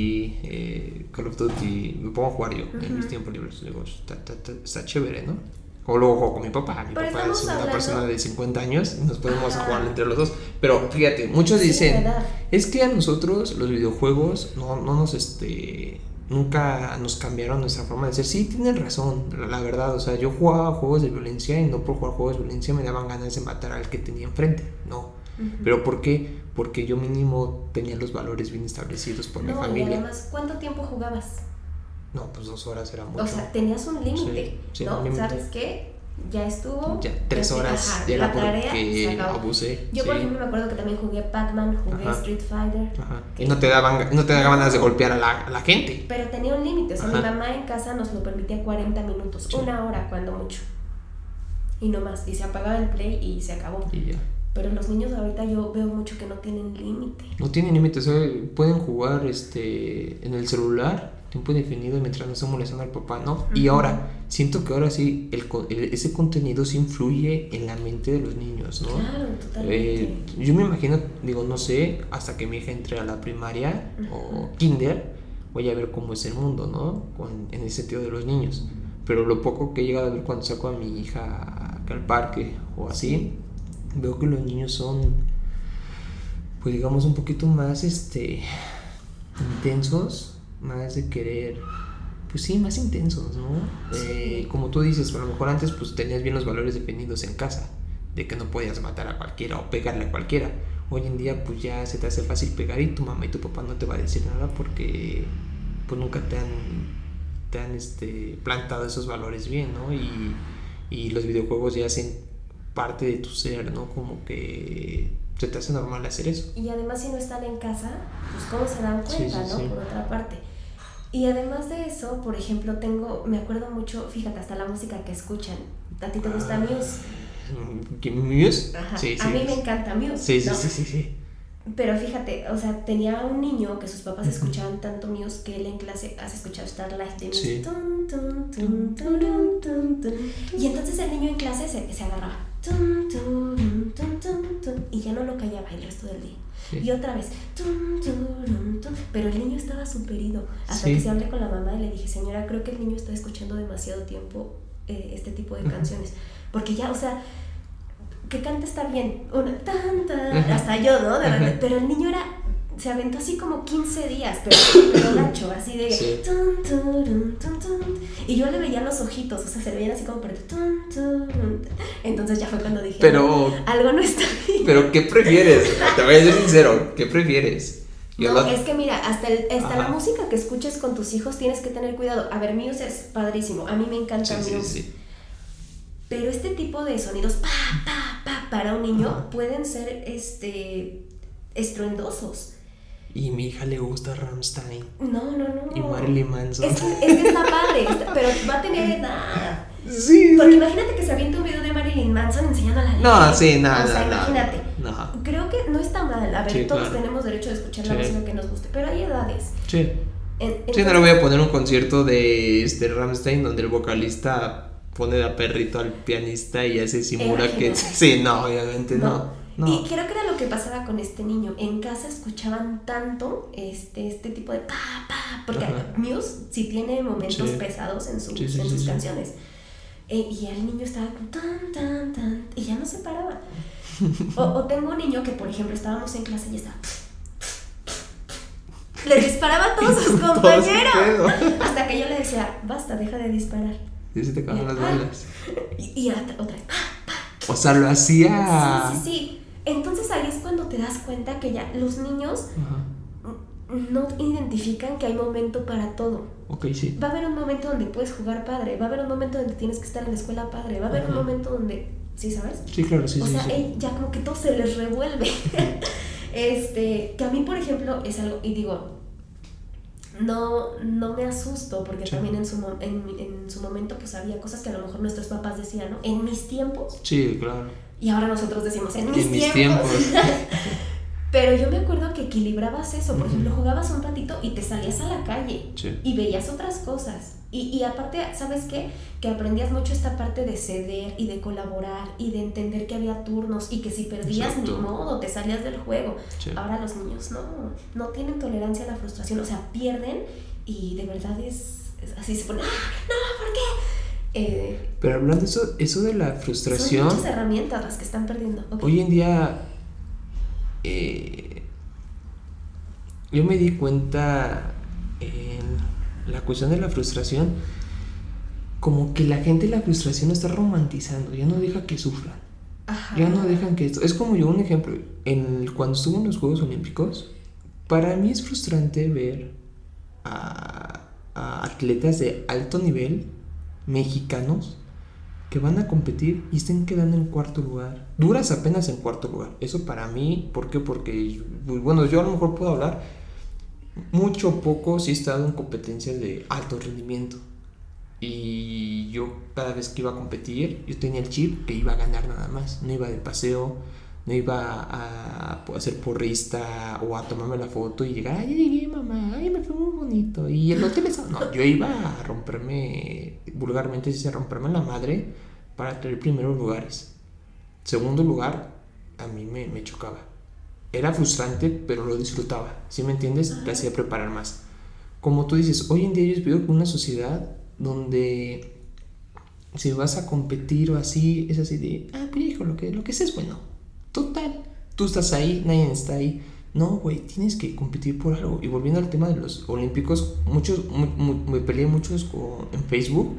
eh, Call of Duty, me pongo a jugar yo en mis tiempos libres. Digo, está, está, está, chévere, ¿no? O luego juego con mi papá. Mi papá es una persona de 50 años y nos podemos jugar entre los dos. Pero fíjate, muchos dicen, es que a nosotros los videojuegos no, no nos, este, nunca nos cambiaron nuestra forma de ser. Sí, tienen razón, la, verdad. O sea, yo jugaba juegos de violencia y no por jugar juegos de violencia me daban ganas de matar al que tenía enfrente. No. Pero ¿por qué? Porque yo mínimo tenía los valores bien establecidos por mi familia. Y además, ¿cuánto tiempo jugabas? No, pues dos horas era mucho. O sea, tenías un límite, ¿no? ¿Sabes qué? Ya estuvo. Ya, tres horas. ya la tarea porque abusé. Yo, por ejemplo, me acuerdo que también jugué Pac-Man, jugué Street Fighter. Ajá. Y no te, daban, no te daban ganas de golpear a la, a la gente. Pero tenía un límite. O sea, mi mamá en casa nos lo permitía 40 minutos, una hora cuando mucho. Y no más. Y se apagaba el play y se acabó. Y ya. Pero los niños ahorita yo veo mucho que no tienen límite. No tienen límite, o sea, pueden jugar este en el celular tiempo indefinido mientras no se molestando al papá, ¿no? Y ahora, siento que ahora sí, el, ese contenido sí influye en la mente de los niños, ¿no? Claro, totalmente. Eh, yo me imagino, digo, no sé, hasta que mi hija entre a la primaria o kinder, voy a ver cómo es el mundo, ¿no? Con, en el sentido de los niños. Pero lo poco que he llegado a ver cuando saco a mi hija al parque o así, veo que los niños son, pues digamos, un poquito más, este, intensos más de querer, pues sí, más intensos, ¿no? Eh, como tú dices, a lo mejor antes pues tenías bien los valores definidos en casa, de que no podías matar a cualquiera o pegarle a cualquiera. Hoy en día pues ya se te hace fácil pegar y tu mamá y tu papá no te va a decir nada porque pues nunca te han, te han este, plantado esos valores bien, ¿no? Y, y los videojuegos ya hacen parte de tu ser, ¿no? Como que se te hace normal hacer eso. Y además si no están en casa, pues cómo se dan cuenta, ¿no? Por otra parte. Y además de eso, por ejemplo, tengo, me acuerdo mucho, fíjate, hasta la música que escuchan. ¿A ti te gusta Muse? ¿Muse? Ajá. Sí, a mí me encanta Muse. Sí, sí, sí, sí, sí. Pero fíjate, o sea, tenía un niño que sus papás escuchaban tanto Muse que él en clase has escuchado Starlight de Muse. y entonces el niño en clase se, se agarraba. Y ya no lo callaba el resto del día. Y otra vez, pero el niño estaba superido. Hasta que se hablé con la mamá y le dije, señora, creo que el niño está escuchando demasiado tiempo eh, este tipo de canciones. Porque ya, o sea, que canta está bien. Una, tan, hasta yo, ¿no? pero el niño era se aventó así como 15 días, pero, pero gacho, así de... y yo le veía los ojitos, o sea, se le veían así como... Pero, entonces ya fue cuando dije, pero, algo no está bien. Pero, ¿qué prefieres? Te voy a ser sincero, ¿qué prefieres? no, es que mira, hasta, el, hasta la música que escuches con tus hijos tienes que tener cuidado. A ver, Muse es padrísimo, a mí me encanta sí, Muse. Pero este tipo de sonidos pa, pa, pa, para un niño pueden ser este, estruendosos. Y mi hija le gusta Ramstein. No, no, no. Y Marilyn Manson. Es que, es que está padre, pero va a tener edad. Sí. Porque imagínate que se avienta un video de Marilyn Manson enseñando a la No, sí, nada. O sea, imagínate. No. Creo que no está mal. A ver, todos tenemos derecho a escuchar la música que nos guste, pero hay edades. Sí. sí, no le voy a poner un concierto de este Ramstein donde el vocalista pone de a perrito al pianista y hace simula que. Sí, no, obviamente no. Y creo que era lo que pasaba con este niño. En casa escuchaban tanto este, este tipo de pa, pa, porque Muse sí tiene momentos pesados en, sus canciones. Eh, y el niño estaba tan, tan, tan, y ya no se paraba. o, tengo un niño que, por ejemplo, estábamos en clase y estaba. Le disparaba a todos sus compañeros. hasta que yo le decía, basta, deja de disparar. Y se te acaban las balas. Y, otra, otra vez. O sea, lo hacía. Sí, sí, sí. Entonces ahí es cuando te das cuenta que ya los niños no identifican que hay momento para todo. Ok, sí. Va a haber un momento donde puedes jugar padre, va a haber un momento donde tienes que estar en la escuela padre, va a haber un momento donde, ¿sí sabes? Sí, claro, sí. O sea, ya como que todo se les revuelve. este, que a mí, por ejemplo, es algo, y digo, no, no me asusto porque también en su, en, en su momento pues había cosas que a lo mejor nuestros papás decían, ¿no? En mis tiempos. Sí, claro y ahora nosotros decimos, en mis, tiempos. Pero yo me acuerdo que equilibrabas eso. Por ejemplo, jugabas un ratito y te salías a la calle y veías otras cosas. Y, y, aparte, ¿sabes qué? Que aprendías mucho esta parte de ceder y de colaborar y de entender que había turnos y que si perdías ni modo, te salías del juego. Ahora los niños no, no tienen tolerancia a la frustración, o sea, pierden y de verdad es, así se pone, ¡Ah, no, ¿por qué? Eh, Pero hablando de eso, eso de la frustración. Son muchas herramientas las que están perdiendo. Hoy en día. Eh, yo me di cuenta en la cuestión de la frustración. Como que la gente la frustración está romantizando. Ya no deja que sufran. Ya no dejan que esto. Es como yo, un ejemplo. En, cuando estuve en los Juegos Olímpicos, para mí es frustrante ver a, a atletas de alto nivel mexicanos que van a competir y estén quedando en cuarto lugar. Duras apenas en cuarto lugar. Eso para mí, ¿por qué? Porque, pues, bueno, yo a lo mejor puedo hablar mucho o poco si he estado en competencias de alto rendimiento. Y yo cada vez que iba a competir, yo tenía el chip que iba a ganar nada más. No iba de paseo, no iba a, a ser porrista o a tomarme la foto y llegar, ay, llegué mamá, ay, me fue muy bonito. Y el hotel estaba... No, yo iba a romperme, vulgarmente se romperme la madre para tener primeros lugares. Segundo lugar, a mí me, me chocaba. Era frustrante, pero lo disfrutaba. ¿Sí me entiendes? Te hacía preparar más. Como tú dices, hoy en día yo vivo con una sociedad donde si vas a competir o así, es así de, ah, hijo, lo que, lo que sé es bueno Total, tú estás ahí, nadie está ahí. No, güey, tienes que competir por algo. Y volviendo al tema de los olímpicos, muchos, me peleé muchos en Facebook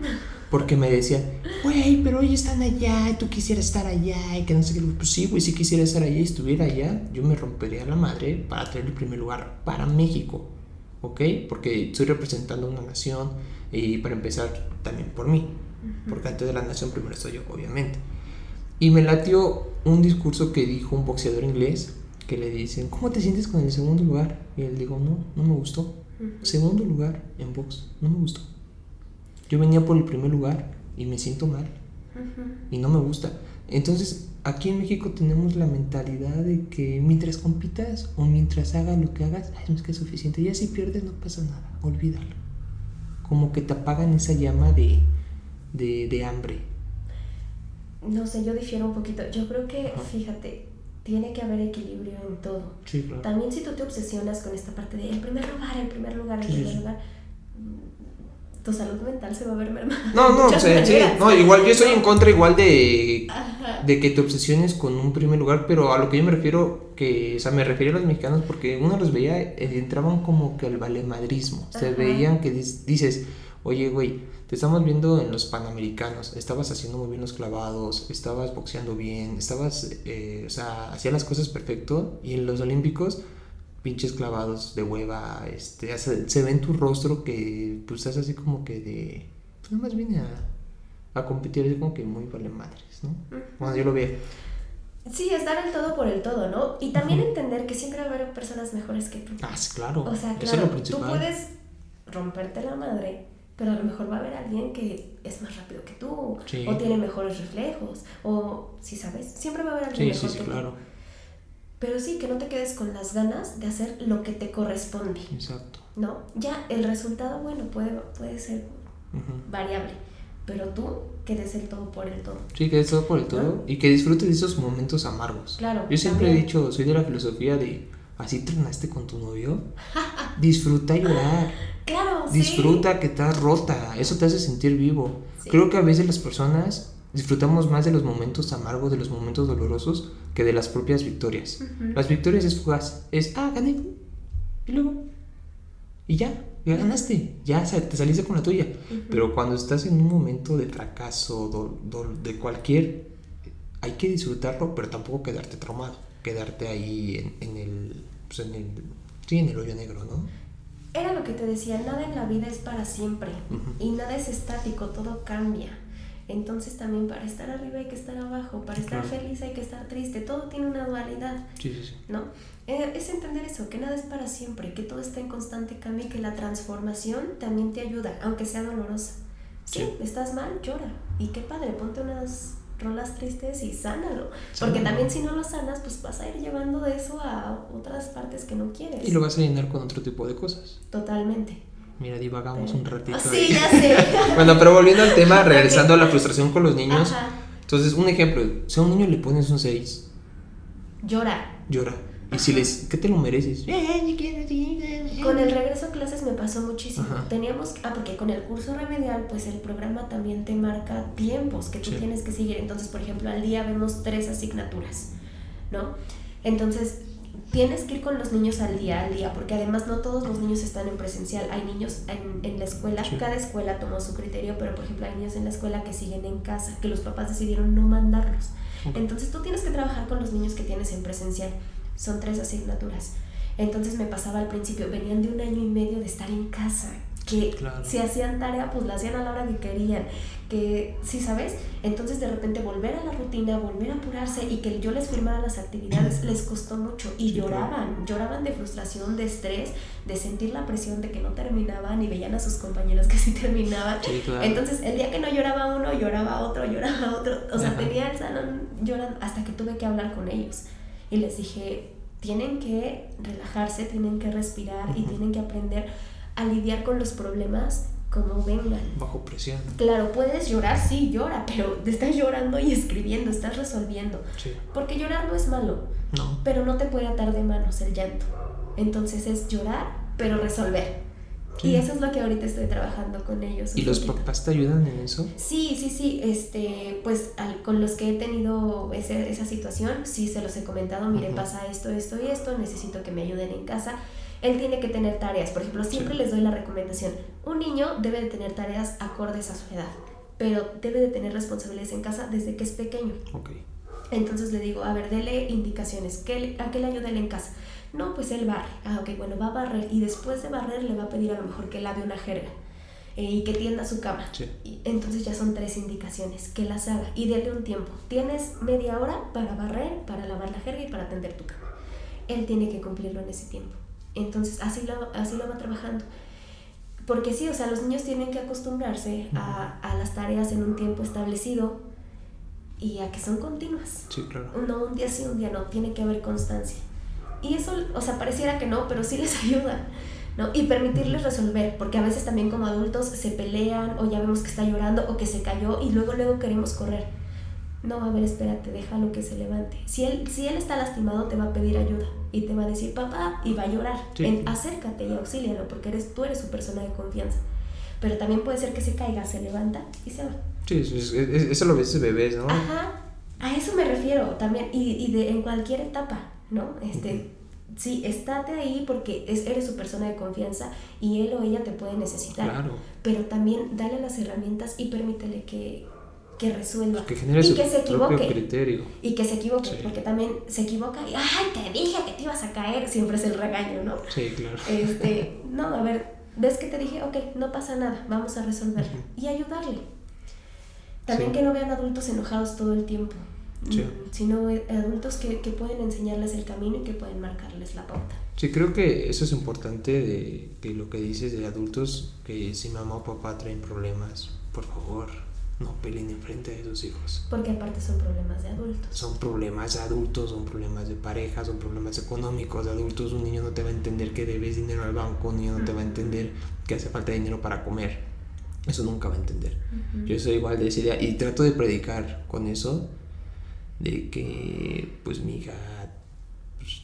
porque me decían, güey, pero hoy están allá y tú quisieras estar allá y que no sé qué. Pues sí, güey, si quisiera estar allá y estuviera allá, yo me rompería la madre para traer el primer lugar para México, ¿ok? Porque estoy representando una nación y para empezar también por mí, porque antes de la nación primero estoy yo, obviamente. Y me latió un discurso que dijo un boxeador inglés que le dicen, ¿cómo te sientes con el segundo lugar? Y él dijo, no, no me gustó. Segundo lugar en box, no me gustó. Yo venía por el primer lugar y me siento mal. Y no me gusta. Entonces, aquí en México tenemos la mentalidad de que mientras compitas o mientras hagas lo que hagas, es que es suficiente. Ya si pierdes no pasa nada, olvídalo. Como que te apagan esa llama de, de, de hambre no sé, yo difiero un poquito. Yo creo que, fíjate, tiene que haber equilibrio en todo. Sí, claro. También si tú te obsesionas con esta parte de el primer lugar, el primer lugar, el primer lugar, tu salud mental se va a ver mermada. No, no, o sea, sí, no, igual yo estoy en contra igual de, de que te obsesiones con un primer lugar, pero a lo que yo me refiero, que, o sea, me refiero a los mexicanos porque uno los veía, eh, entraban como que al valemadrismo, se veían que dices, oye, güey, te estamos viendo en los Panamericanos, estabas haciendo muy bien los clavados, estabas boxeando bien, estabas, eh, o sea, hacías las cosas perfecto y en los Olímpicos, pinches clavados de hueva, este, se ve en tu rostro que pues estás así como que de, pues nada más vine a, a competir, es como que muy vale madres, ¿no? Bueno, yo lo veo. Sí, estar el todo por el todo, ¿no? Y también entender que siempre va a haber personas mejores que tú. Ah, sí, claro. O sea, claro, tú puedes romperte la madre pero a lo mejor va a haber alguien que es más rápido que tú, o tiene mejores reflejos, o si sabes, siempre va a haber alguien mejor sí, que claro. Tú. Pero sí, que no te quedes con las ganas de hacer lo que te corresponde. Exacto. ¿No? Ya el resultado, bueno, puede, puede ser variable, pero tú que des el todo por el todo. Sí, que des todo por el todo y que disfrutes de esos momentos amargos. Claro. Yo siempre he dicho, soy de la filosofía de, así tronaste con tu novio, disfruta llorar. Claro, Disfruta que estás rota, eso te hace sentir vivo. Creo que a veces las personas disfrutamos más de los momentos amargos, de los momentos dolorosos, que de las propias victorias. Las victorias es fugaz, es, ah, gané, y luego, y ya, ya ganaste, ya te saliste con la tuya. Pero cuando estás en un momento de fracaso, de cualquier, hay que disfrutarlo, pero tampoco quedarte traumado, quedarte ahí en, el, pues en el, sí, en el hoyo negro, ¿no? era lo que te decía, nada en la vida es para siempre y nada es estático, todo cambia. Entonces también para estar arriba hay que estar abajo, para estar feliz hay que estar triste, todo tiene una dualidad. Sí, sí, sí. ¿No? Eh, es entender eso, que nada es para siempre, que todo está en constante cambio y que la transformación también te ayuda, aunque sea dolorosa. Sí, sí. estás mal, llora. Y qué padre, ponte unas rolas tristes y sánalo. Porque también si no lo sanas, pues vas a ir llevando de eso a otras partes que no quieres. Y lo vas a llenar con otro tipo de cosas. Totalmente. Mira, divagamos un ratito. sí, ya sé. bueno, pero volviendo al tema, regresando a la frustración con los niños. Entonces, un ejemplo, si a un niño le pones un 6. Llora. Llora. Y si les, ¿qué te lo mereces? Con el regreso a clases me pasó muchísimo. Teníamos, ah, porque con el curso remedial, pues el programa también te marca tiempos que tú tienes que seguir. Entonces, por ejemplo, al día vemos tres asignaturas, ¿no? Entonces, tienes que ir con los niños al día, al día, porque además no todos los niños están en presencial. Hay niños en, en la escuela, cada escuela tomó su criterio, pero por ejemplo hay niños en la escuela que siguen en casa, que los papás decidieron no mandarlos. Entonces tú tienes que trabajar con los niños que tienes en presencial. Son tres asignaturas. Entonces me pasaba al principio, venían de un año y medio de estar en casa, que si hacían tarea, pues la hacían a la hora que querían, que, sí, ¿sabes? Entonces de repente volver a la rutina, volver a apurarse y que yo les firmara las actividades les costó mucho y lloraban, lloraban de frustración, de estrés, de sentir la presión de que no terminaban y veían a sus compañeros que sí terminaban. Entonces el día que no lloraba uno, lloraba otro, lloraba otro, o sea, tenía el salón llorando hasta que tuve que hablar con ellos y les dije, tienen que relajarse, tienen que respirar y tienen que aprender a lidiar con los problemas como vengan. Bajo presión. Claro, puedes llorar, sí, llora, pero te estás llorando y escribiendo, estás resolviendo. Sí. Porque llorar no es malo. No. Pero no te puede atar de manos el llanto. Entonces es llorar, pero resolver. Y eso es lo que ahorita estoy trabajando con ellos. ¿Y los papás te ayudan en eso? Sí, sí, sí. Este, pues con los que he tenido ese, esa situación, sí se los he comentado, mire, pasa esto, esto y esto, necesito que me ayuden en casa. Él tiene que tener tareas. Por ejemplo, siempre les doy la recomendación. Un niño debe de tener tareas acordes a su edad, pero debe de tener responsabilidades en casa desde que es pequeño. Okay. Entonces le digo, a ver, dele indicaciones. ¿Qué, ¿A qué le ayuda él en casa? No, pues él barre. Ah, ok, bueno, va a barrer y después de barrer le va a pedir a lo mejor que lave una jerga eh, y que tienda su cama. Y entonces ya son tres indicaciones, que las haga y déle un tiempo. Tienes media hora para barrer, para lavar la jerga y para tender tu cama. Él tiene que cumplirlo en ese tiempo. Entonces así lo, así lo va trabajando. Porque sí, o sea, los niños tienen que acostumbrarse a, a las tareas en un tiempo establecido y a que son continuas. Sí, claro. No un día sí, un día no, tiene que haber constancia. Y eso, o sea, pareciera que no, pero sí les ayuda, ¿no? Y permitirles resolver, porque a veces también como adultos se pelean o ya vemos que está llorando o que se cayó y luego luego queremos correr. No, a ver, espérate, déjalo que se levante. Si él, si él está lastimado, te va a pedir ayuda y te va a decir papá y va a llorar. acércate y auxílialo porque eres, tú eres su persona de confianza. Pero también puede ser que se caiga, se levanta y se va. Sí, eso, eso lo ves de bebés, ¿no? Ajá, a eso me refiero también y, y de, en cualquier etapa. ¿no? Este, Sí, estate ahí porque es, eres su persona de confianza y él o ella te puede necesitar. Claro. Pero también dale las herramientas y permítele que, que resuelva. Que genere y que se equivoque. criterio. Y que se equivoque, porque también se equivoca y, ay, te dije que te ibas a caer, siempre es el regaño, ¿no? Sí, claro. Este, no, a ver, ves que te dije, ok, no pasa nada, vamos a resolverlo. Y ayudarle. También que no vean adultos enojados todo el tiempo sino eh, adultos que, que, pueden enseñarles el camino y que pueden marcarles la pauta. Sí, creo que eso es importante de, de lo que dices de adultos, que si mamá o papá traen problemas, por favor, no peleen enfrente de sus hijos. Porque aparte son problemas de adultos. Son problemas de adultos, son problemas de pareja, son problemas económicos de adultos. Un niño no te va a entender que debes dinero al banco, un niño no te va a entender que hace falta dinero para comer. Eso nunca va a entender. Yo soy igual de esa idea y trato de predicar con eso de que pues mi hija pues,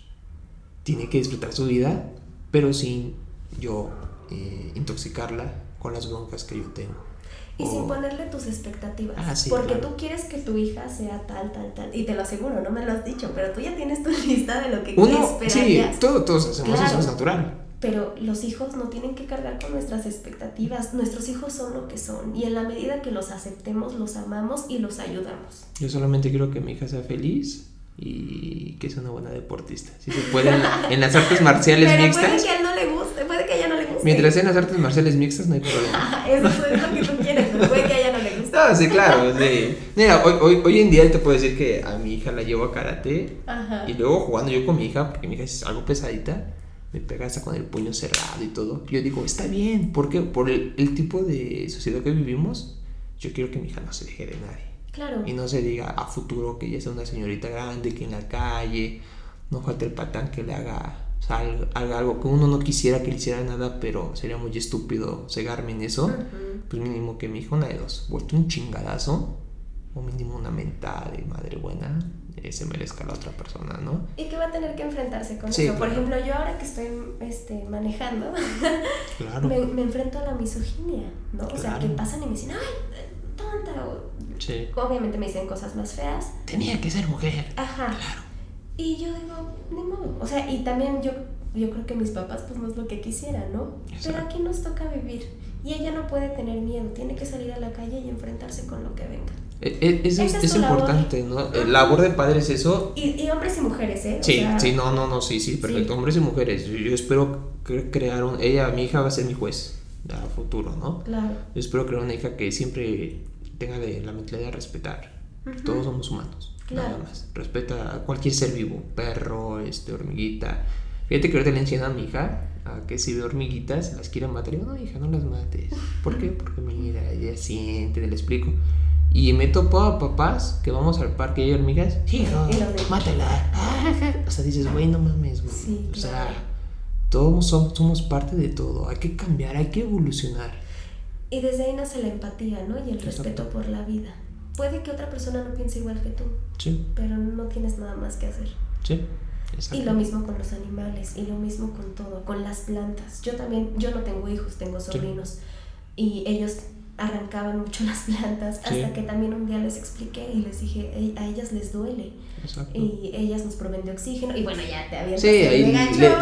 tiene que disfrutar su vida, pero sin yo eh, intoxicarla con las broncas que yo tengo. Y sin ponerle tus expectativas. Ah, porque tú quieres que tu hija sea tal, tal, tal. Y te lo aseguro, no me lo has dicho, pero tú ya tienes tu lista de lo que Uno. Sí, todos hacemos eso, es natural. Pero los hijos no tienen que cargar con nuestras expectativas. Nuestros hijos son lo que son. Y en la medida que los aceptemos, los amamos y los ayudamos. Yo solamente quiero que mi hija sea feliz y que sea una buena deportista. Si se puede, en las artes marciales Pero mixtas. Puede que a él no le guste, puede que a ella no le guste. Mientras sea en las artes marciales mixtas, no hay problema. Eso es lo que tú quieres, pero puede que a ella no le guste. No, sí, claro. Sí. Mira, hoy, hoy, hoy en día te puedo decir que a mi hija la llevo a karate. Ajá. Y luego jugando yo con mi hija, porque mi hija es algo pesadita me pega hasta con el puño cerrado y todo. Yo digo, está bien, porque por el, el, tipo de sociedad que vivimos, yo quiero que mi hija no se deje de nadie. Claro. Y no se diga a futuro que ella sea una señorita grande, que en la calle no falta el patán que le haga, haga algo que uno no quisiera que le hiciera nada, pero sería muy estúpido cegarme en eso. Pues mínimo que mi hija, una de dos, vuelto un chingadazo, o mínimo una mentada de madre buena, eh, se merezca la otra persona, ¿no? Y que va a tener que enfrentarse con eso. Por ejemplo, yo ahora que estoy este, manejando, me, me, enfrento a la misoginia, ¿no? O sea, que pasan y me dicen, ¡ay, tonta! sí. Obviamente me dicen cosas más feas. Tenía que ser mujer. Ajá. Claro. Y yo digo, ni modo. O sea, y también yo, yo creo que mis papás, pues no es lo que quisieran, ¿no? Pero aquí nos toca vivir. Y ella no puede tener miedo, tiene que salir a la calle y enfrentarse con lo que venga. E, e, es, es, importante, ¿no? El labor de padres es eso. Y, y, hombres y mujeres, ¿eh? sí, sí, no, no, no, sí, sí, perfecto. Hombres y mujeres. Yo, espero crear un... Ella, mi hija va a ser mi juez a futuro, ¿no? Claro. Yo espero crear una hija que siempre tenga de la mentalidad de respetar. Todos somos humanos, nada más. Respeta a cualquier ser vivo, perro, este, hormiguita. Fíjate que ahorita le enseñan a mi hija a que si ve hormiguitas las quiere matar. Y yo, no, hija, no las mates. ¿Por qué? Porque mira, ella siente, le explico. Y me topo a papás que vamos al parque y hay hormigas. Hijo, mátala. O sea, dices, güey, no mames, güey. o sea, todos somos, somos parte de todo. Hay que cambiar, hay que evolucionar. Y desde ahí nace la empatía, ¿no? Y el respeto por la vida. Puede que otra persona no piense igual que tú. Sí. Pero no tienes nada más que hacer. Sí. Y lo mismo con los animales, y lo mismo con todo, con las plantas. Yo también, yo no tengo hijos, tengo sobrinos. Y ellos arrancaban mucho las plantas hasta que también un día les expliqué y les dije, a ellas les duele. Y ellas nos proveen de oxígeno y bueno, ya te había Sí, ahí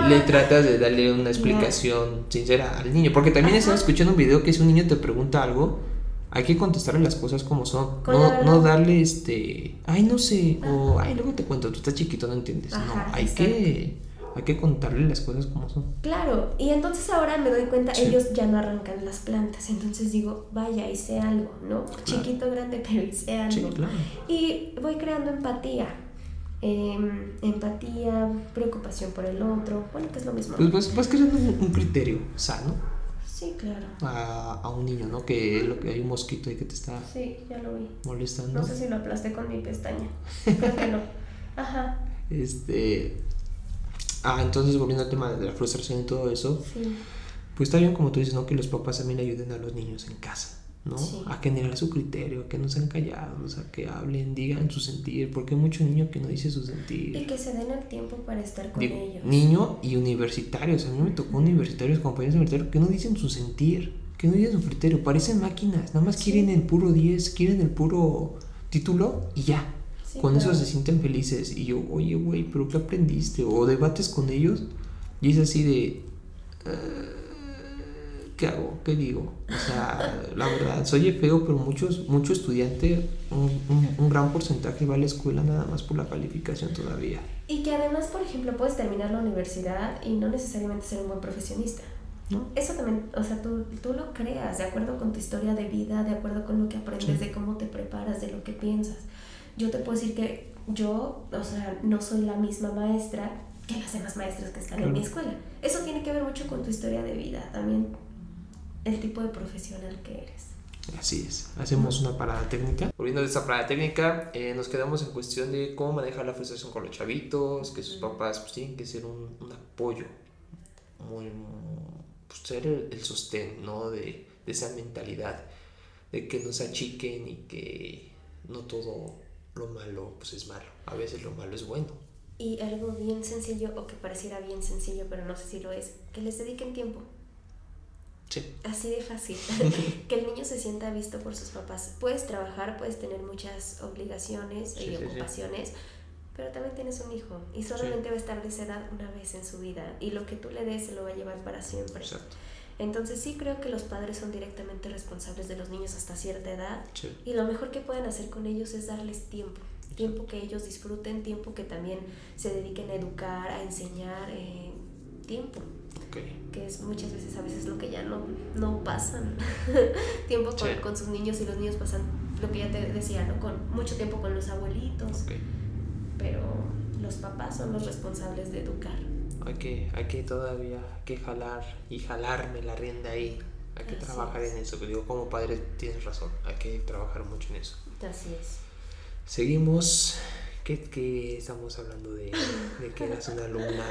le, tratas de darle una explicación sincera al niño, porque también estaba escuchando un video que si un niño te pregunta algo, hay que contestarle las cosas como son. No, no, darle este, ay, no sé, o ay, luego te cuento, tú estás chiquito, no entiendes. no, hay que hay que contarle las cosas como son. Claro, y entonces ahora me doy cuenta, ellos ya no arrancan las plantas, entonces digo, vaya, hice algo, ¿no? Chiquito, grande, pero hice algo. claro. Y voy creando empatía. Em, empatía, preocupación por el otro, bueno, que es lo mismo. Pues vas, vas creando un, criterio sano. Sí, claro. A, a, un niño, ¿no? Que, lo que hay un mosquito ahí que te está sí, ya lo vi. molestando. No sé si lo aplasté con mi pestaña. Creo que no. Ajá. Este, Ah, entonces volviendo al tema de la frustración y todo eso, sí. pues está bien como tú dices, ¿no? Que los papás también ayuden a los niños en casa, ¿no? A generar su criterio, a que no sean callados, a que hablen, digan su sentir, porque hay mucho niño que no dice su sentir. Y que se den el tiempo para estar con ellos. Niño y universitarios, a mí me tocó universitarios, compañeros universitarios, que no dicen su sentir, que no dicen su criterio, parecen máquinas, nada más quieren el puro 10, quieren el puro título y ya con eso se sienten felices. Y yo, oye, güey, ¿pero qué aprendiste? O debates con ellos y es así de... Ah, ¿Qué hago? ¿Qué digo? O sea, la verdad, soy feo, pero muchos, mucho estudiante, un, un, gran porcentaje va a la escuela nada más por la calificación todavía. Y que además, por ejemplo, puedes terminar la universidad y no necesariamente ser un buen profesionista. ¿No? Eso también, o sea, tú, tú, lo creas de acuerdo con tu historia de vida, de acuerdo con lo que aprendes, de cómo te preparas, de lo que piensas yo te puedo decir que yo, o sea, no soy la misma maestra que las demás maestras que están en mi escuela. Eso tiene que ver mucho con tu historia de vida, también el tipo de profesional que eres. Así es. Hacemos una parada técnica. Volviendo de esta parada técnica, eh, nos quedamos en cuestión de cómo manejar la frustración con los chavitos, que sus papás pues, tienen que ser un, un apoyo, muy, pues, ser el, sostén ¿no? de, de esa mentalidad, de que no se achiquen y que no todo lo malo pues es malo, a veces lo malo es bueno. Y algo bien sencillo, o que pareciera bien sencillo, pero no sé si lo es, que les dediquen tiempo. Sí. Así de fácil. que el niño se sienta visto por sus papás. Puedes trabajar, puedes tener muchas obligaciones y ocupaciones, pero también tienes un hijo y solamente va a estar de esa edad una vez en su vida y lo que tú le des se lo va a llevar para siempre. Exacto. Entonces sí creo que los padres son directamente responsables de los niños hasta cierta edad y lo mejor que pueden hacer con ellos es darles tiempo, tiempo que ellos disfruten, tiempo que también se dediquen a educar, a enseñar, eh, tiempo. Que es muchas veces a veces lo que ya no, no pasan. tiempo con, con, sus niños y los niños pasan lo que ya te decía, ¿no? Con mucho tiempo con los abuelitos. Pero los papás son los responsables de educar hay que, hay que todavía que jalar y jalarme la rienda ahí. Hay que trabajar en eso. Digo, como padre tienes razón, hay que trabajar mucho en eso. Así es. Seguimos. ¿Qué, qué estamos hablando de, de, que eras una alumna,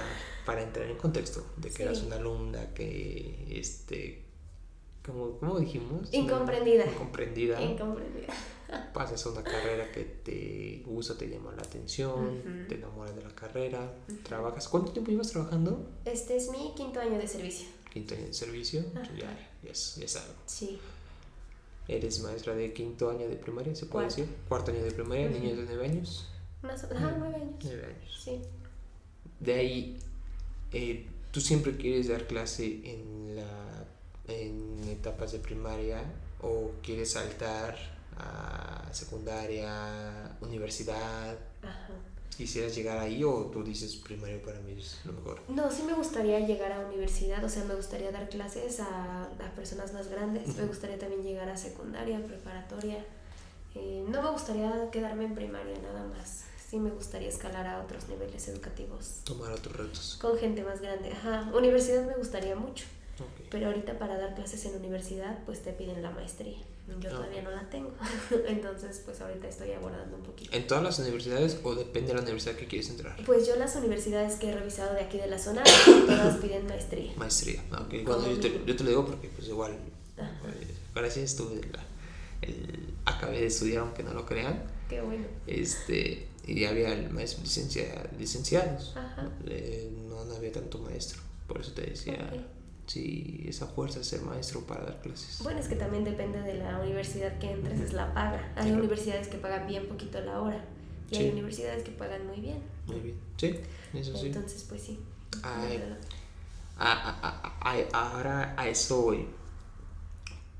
para entrar en contexto, de que eras una alumna que, este, como, ¿cómo dijimos? Incomprendida. Incomprendida. Incomprendida. Pasas a una carrera que te gusta, te llama la atención, te enamoras de la carrera, trabajas. ¿Cuánto tiempo llevas trabajando? Este es mi quinto año de servicio. Quinto año de servicio, ya, ya, es, ya es algo. Sí. Eres maestra de quinto año de primaria, se puede decir. Cuarto año de primaria, niños de nueve años. Más o menos, nueve años. Nueve años. Sí. De ahí, eh, ¿tú siempre quieres dar clase en, la, en etapas de primaria o quieres saltar a secundaria, universidad? Ajá. ¿Quisieras llegar ahí o tú dices primaria para mí es lo mejor? No, sí me gustaría llegar a universidad, o sea, me gustaría dar clases a, a personas más grandes, me gustaría también llegar a secundaria, preparatoria. Eh, no me gustaría quedarme en primaria nada más, sí me gustaría escalar a otros niveles educativos. Tomar otros retos. Con gente más grande, ajá. Universidad me gustaría mucho, pero ahorita para dar clases en universidad pues te piden la maestría. Yo todavía no la tengo. Entonces, pues ahorita estoy abordando un poquito. ¿En todas las universidades o depende de la universidad que quieres entrar? Pues yo las universidades que he revisado de aquí de la zona, todas piden maestría. Maestría, ah, ok. Bueno, yo te, yo te, lo digo porque pues igual, eh, gracias, estuve el, acabé de estudiar aunque no lo crean. Qué bueno. Este, y había maestro, licencia, licenciados. Eh, no, no había tanto maestro. Por eso te decía si esa fuerza de ser maestro para dar clases. Bueno, es que también depende de la universidad que entres, es la paga. Hay universidades que pagan bien poquito la hora y hay universidades que pagan muy bien. Muy bien, sí, eso sí. Entonces, pues sí. ahora a eso voy.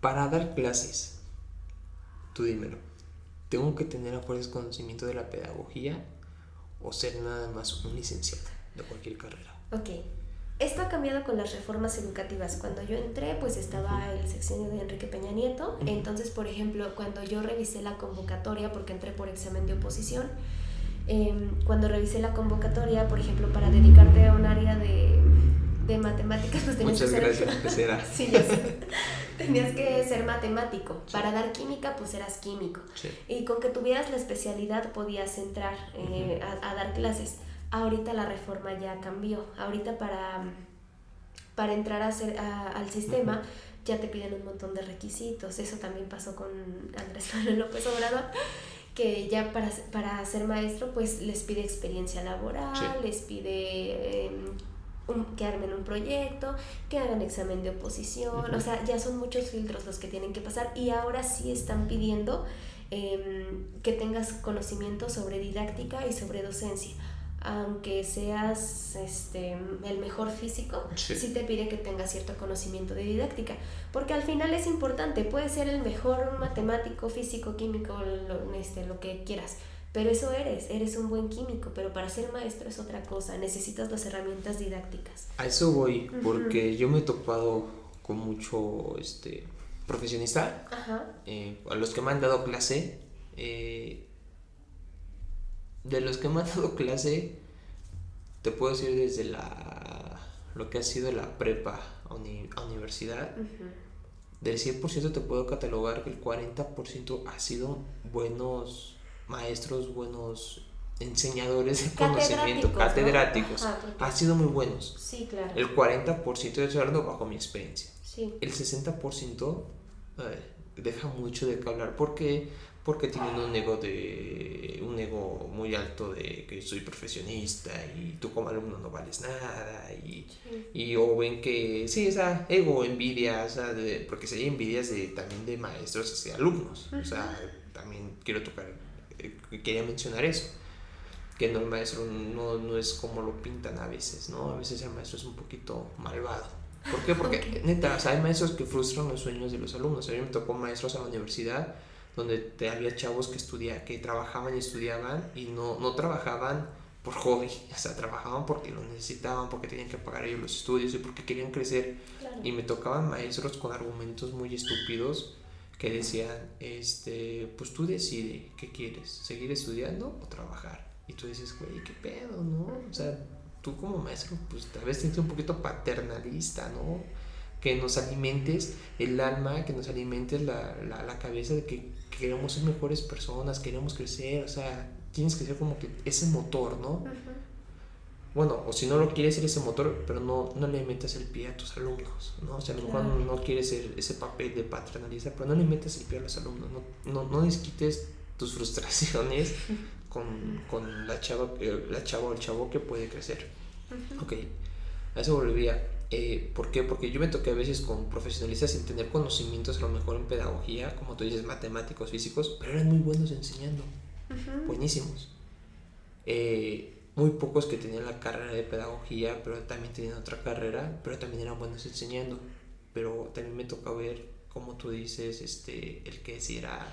Para dar clases, tú dímelo, ¿tengo que tener a fuerzas conocimiento de la pedagogía o ser nada más un licenciado de cualquier carrera? Ok, esto ha cambiado con las reformas educativas. Cuando yo entré, pues estaba el sexenio de Enrique Peña Nieto. Entonces, por ejemplo, cuando yo revisé la convocatoria, porque entré por examen de oposición, em, cuando revisé la convocatoria, por ejemplo, para dedicarte a un área de, de matemáticas, pues tenías Muchas que gracias, ser... sí, ya sé. tenías que ser matemático. Para dar química, pues eras químico. Y con que tuvieras la especialidad podías entrar eh, a, a dar clases. Ahorita la reforma ya cambió. Ahorita para, para entrar a hacer, al sistema ya te piden un montón de requisitos. Eso también pasó con Andrés Manuel López Obrador, que ya para, para ser maestro pues les pide experiencia laboral, les pide em, que armen un proyecto, que hagan examen de oposición, o sea, ya son muchos filtros los que tienen que pasar y ahora sí están pidiendo em, que tengas conocimiento sobre didáctica y sobre docencia aunque seas este, el mejor físico, sí. te pide que tengas cierto conocimiento de didáctica, porque al final es importante, puedes ser el mejor matemático, físico, químico, lo, este, lo que quieras, pero eso eres, eres un buen químico, pero para ser maestro es otra cosa, necesitas las herramientas didácticas. A eso voy, porque yo me he topado con mucho este, profesionista, eh, a los que me han dado clase, eh, de los que me han dado clase, te puedo decir desde la lo que ha sido la prepa a, universidad, del 100% te puedo catalogar que el 40% ha sido buenos maestros, buenos enseñadores de conocimiento, catedráticos, ha sido muy buenos. Sí, claro. El 40% de hablando bajo mi experiencia. Sí. El 60% deja mucho de qué hablar porque porque tienen un ego de un ego muy alto de que soy profesionista y tú como alumno no vales nada y, y o ven que sí esa ego envidia o sea, de, porque si hay envidias de también de maestros hacia alumnos o sea también quiero tocar eh, quería mencionar eso que no el maestro no, no es como lo pintan a veces no a veces el maestro es un poquito malvado ¿Por qué? Porque neta, o sea, hay maestros que frustran los sueños de los alumnos. A mí me tocó maestros a la universidad donde te, había chavos que estudia, que trabajaban y estudiaban y no, no trabajaban por hobby, o sea, trabajaban porque lo necesitaban, porque tenían que pagar ellos los estudios y porque querían crecer. Y me tocaban maestros con argumentos muy estúpidos que decían, este, pues tú decide qué quieres, seguir estudiando o trabajar. Y tú dices, güey, qué pedo, ¿no? O sea, tú como maestro, pues tal vez tienes un poquito paternalista, ¿no? Que nos alimentes el alma, que nos alimentes la, la, la cabeza de que queremos ser mejores personas, queremos crecer, o sea, tienes que ser como que ese motor, ¿no? bueno, o si no lo quieres ser ese motor, pero no, no le metas el pie a tus alumnos, ¿no? O sea, a lo mejor no quieres ser ese papel de paternalista, pero no le metas el pie a los alumnos, no, no, no les quites tus frustraciones con, con la, chava, la chava o el chavo que puede crecer. Ok, a eso volvía. Eh, ¿Por qué? Porque yo me toqué a veces con profesionalistas sin tener conocimientos a lo mejor en pedagogía, como tú dices, matemáticos, físicos, pero eran muy buenos enseñando, buenísimos. Eh, muy pocos que tenían la carrera de pedagogía, pero también tenían otra carrera, pero también eran buenos enseñando. Pero también me toca ver, como tú dices, este, el que si era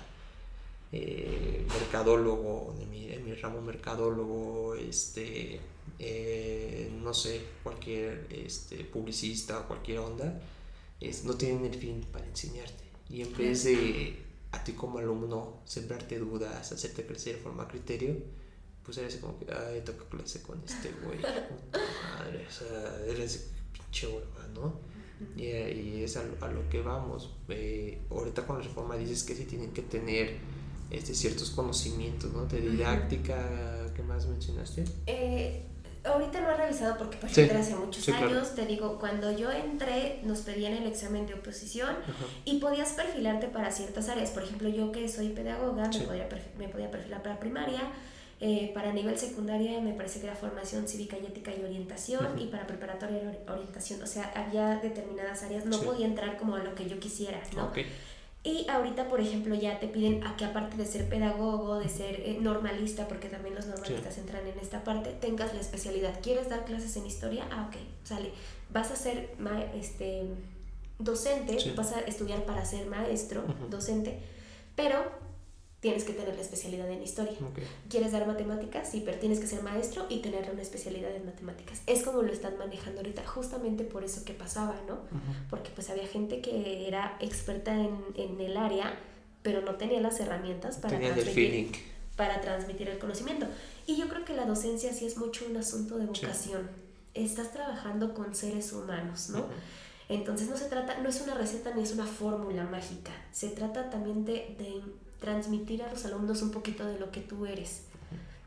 eh, mercadólogo, en mi, ramo mercadólogo, este, eh, no sé, cualquier este, publicista o cualquier onda, es, no tienen el fin para enseñarte. Y en vez de a ti como alumno sembrarte dudas, hacerte crecer de forma criterio, pues eres como que, ay, toca clase con este güey, madre, o sea, eres pinche hueva, ¿no? Y, y, es a, lo que vamos. Eh, ahorita con la reforma dices que sí tienen que tener este, ciertos conocimientos, ¿no? De didáctica, ¿qué más mencionaste? Eh, ahorita no he revisado porque pues entré hace muchos años, te digo, cuando yo entré nos pedían el examen de oposición y podías perfilarte para ciertas áreas, por ejemplo yo que soy pedagoga me, podía, me podía perfilar para primaria, eh, para nivel secundaria me parece que era formación cívica y ética y orientación y para preparatoria era orientación, o sea, había determinadas áreas, no podía entrar como a lo que yo quisiera, ¿no? Y ahorita, por ejemplo, ya te piden a que aparte de ser pedagogo, de ser eh, normalista, porque también los normalistas entran en esta parte, tengas la especialidad. ¿Quieres dar clases en historia? Ah, ok, sale. Vas a ser este, docente, vas a estudiar para ser maestro, docente, pero tienes que tener la especialidad en historia. ¿Quieres dar matemáticas? Sí, pero tienes que ser maestro y tener una especialidad en matemáticas. Es como lo están manejando ahorita, justamente por eso que pasaba, ¿no? Porque pues había gente que era experta en, en, el área, pero no tenía las herramientas para transmitir, para transmitir el conocimiento. Y yo creo que la docencia sí es mucho un asunto de vocación. Estás trabajando con seres humanos, ¿no? Entonces no se trata, no es una receta ni es una fórmula mágica, se trata también de, de transmitir a los alumnos un poquito de lo que tú eres,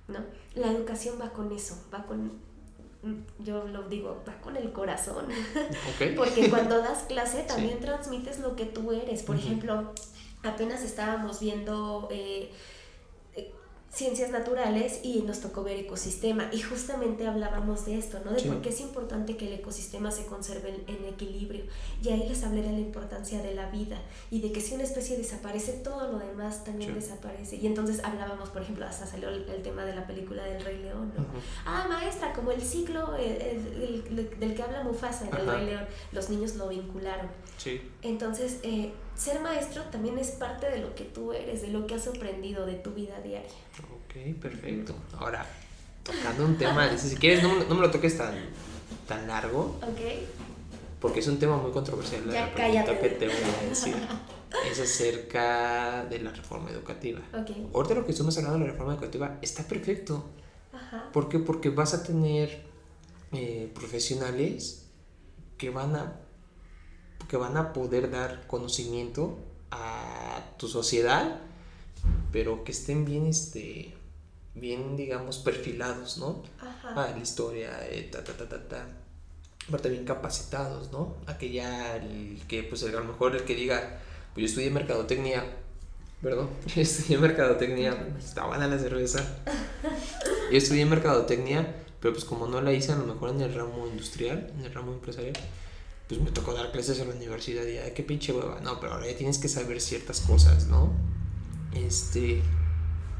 ¿no? La educación va con eso, va con, yo lo digo, va con el corazón, porque cuando das clase también transmites lo que tú eres, por ejemplo, apenas estábamos viendo... Eh, ciencias naturales y nos tocó ver ecosistema y justamente hablábamos de esto, ¿no? De por qué es importante que el ecosistema se conserve en, equilibrio y ahí les hablé de la importancia de la vida y de que si una especie desaparece todo lo demás también desaparece y entonces hablábamos, por ejemplo, hasta salió el, tema de la película del Rey León, ¿no? Ah, maestra, como el ciclo del que habla Mufasa en el Rey León, los niños lo vincularon. Sí. Entonces, eh, ser maestro también es parte de lo que tú eres, de lo que has aprendido de tu vida diaria. Ok, perfecto. Ahora, tocando un tema, si quieres no, no, me lo toques tan, tan largo. Ok. Porque es un tema muy controversial. Ya, la pregunta que te voy a decir es acerca de la reforma educativa. Okay. Ahorita lo que estamos hablando de la reforma educativa está perfecto. Ajá. ¿Por qué? Porque vas a tener eh, profesionales que van a que van a poder dar conocimiento a tu sociedad, pero que estén bien, este, bien, digamos, perfilados, ¿no? Ajá. A la historia, eh, ta, ta, ta, ta, ta. Aparte bien capacitados, ¿no? A que ya, el, que pues a lo mejor el que diga, pues yo estudié mercadotecnia, perdón, yo estudié mercadotecnia, estaba buena la cerveza. Yo estudié mercadotecnia, pero pues como no la hice a lo mejor en el ramo industrial, en el ramo empresarial, pues me tocó dar clases en la universidad y ay, qué pinche hueva. No, pero ahora ya tienes que saber ciertas cosas, ¿no? Este,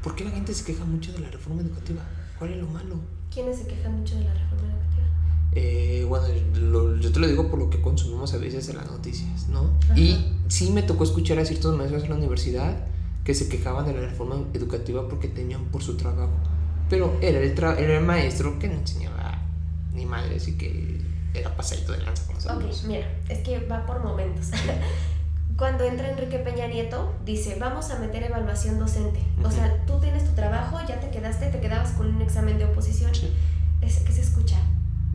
¿por qué la gente se queja mucho de la reforma educativa? ¿Cuál es lo malo? ¿Quiénes se quejan mucho de la reforma educativa? Eh, bueno, yo te lo digo por lo que consumimos a veces en las noticias, ¿no? Y sí me tocó escuchar a ciertos maestros en la universidad que se quejaban de la reforma educativa porque tenían por su trabajo. Pero era el, era el maestro que no enseñaba ni madre, así que era pasadito de lanza con. Ok, mira, es que va por momentos. Cuando entra Enrique Peña Nieto, dice, vamos a meter evaluación docente. O sea, tú tienes tu trabajo, ya te quedaste, te quedabas con un examen de oposición. Sí. Es, ¿Qué se escucha?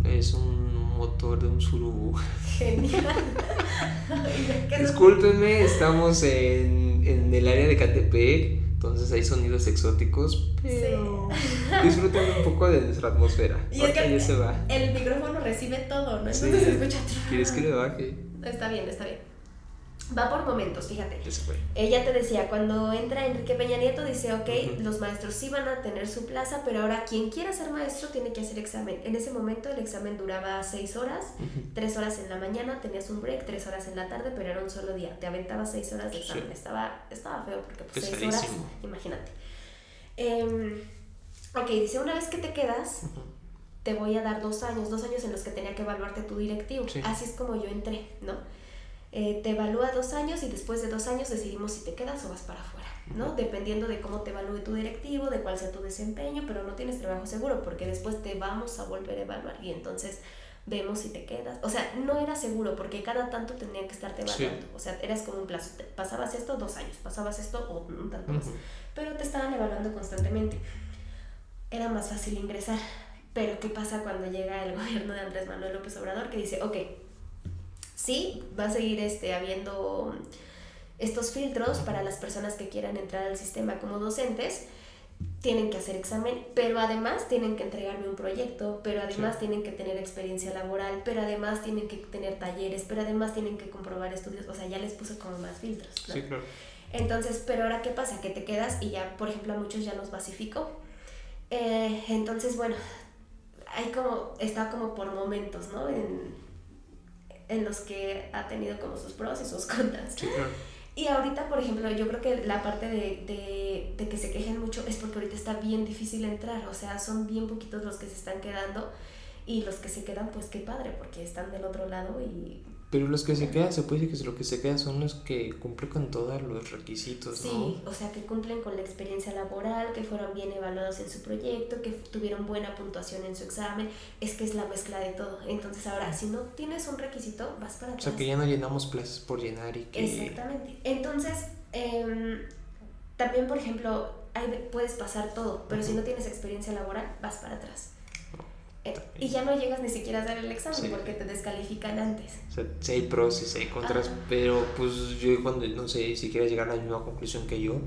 Es un motor de un surubu. Genial. Discúlpenme, estamos en, en, el área de Catepec. Entonces hay sonidos exóticos, pero disfruten un poco de nuestra atmósfera. Y es que se va. el micrófono recibe todo, ¿no? Entonces se escucha. ¿Quieres que le baje? Está bien, está bien. Va por momentos, fíjate. Ella te decía, cuando entra Enrique Peña Nieto, dice, ok, los maestros sí van a tener su plaza, pero ahora quien quiera ser maestro tiene que hacer examen. En ese momento el examen duraba seis horas, tres horas en la mañana, tenías un break, tres horas en la tarde, pero era un solo día. Te aventabas seis horas de examen. Estaba, estaba feo porque pues seis horas, imagínate. Eh, ok, dice, una vez que te quedas, te voy a dar dos años, dos años en los que tenía que evaluarte tu directivo. Así es como yo entré, ¿no? Eh, te evalúa dos años y después de dos años decidimos si te quedas o vas para afuera, ¿no? Dependiendo de cómo te evalúe tu directivo, de cuál sea tu desempeño, pero no tienes trabajo seguro porque después te vamos a volver a evaluar y entonces vemos si te quedas. O sea, no era seguro porque cada tanto tenían que estarte evaluando. O sea, eras como un plazo. Pasabas esto dos años, pasabas esto o un tanto más. Pero te estaban evaluando constantemente. Era más fácil ingresar. Pero ¿qué pasa cuando llega el gobierno de Andrés Manuel López Obrador que dice, ok, sí, va a seguir este, habiendo estos filtros para las personas que quieran entrar al sistema como docentes, tienen que hacer examen, pero además tienen que entregarme un proyecto, pero además tienen que tener experiencia laboral, pero además tienen que tener talleres, pero además tienen que comprobar estudios, o sea, ya les puse como más filtros. Sí, claro. Entonces, pero ahora qué pasa, que te quedas y ya, por ejemplo, a muchos ya los basificó. Eh, entonces, bueno, hay como, está como por momentos, ¿no? En, en los que ha tenido como sus pros y sus contras. Y ahorita, por ejemplo, yo creo que la parte de, de, de, que se quejen mucho es porque ahorita está bien difícil entrar, o sea, son bien poquitos los que se están quedando y los que se quedan, pues qué padre, porque están del otro lado y pero los que se quedan, se puede decir que lo que se quedan son los que cumplen con todos los requisitos, ¿no? Sí, o sea, que cumplen con la experiencia laboral, que fueron bien evaluados en su proyecto, que tuvieron buena puntuación en su examen. Es que es la mezcla de todo. Entonces, ahora, si no tienes un requisito, vas para atrás. O sea, que ya no llenamos plazas por llenar y que... Exactamente. Entonces, em, también, por ejemplo, puedes pasar todo, pero si no tienes experiencia laboral, vas para atrás. Eh, y ya no llegas ni siquiera a hacer el examen porque te descalifican antes. O sea, sí hay pros y sí hay contras, pero pues yo cuando no sé si quieres llegar a la misma conclusión que yo,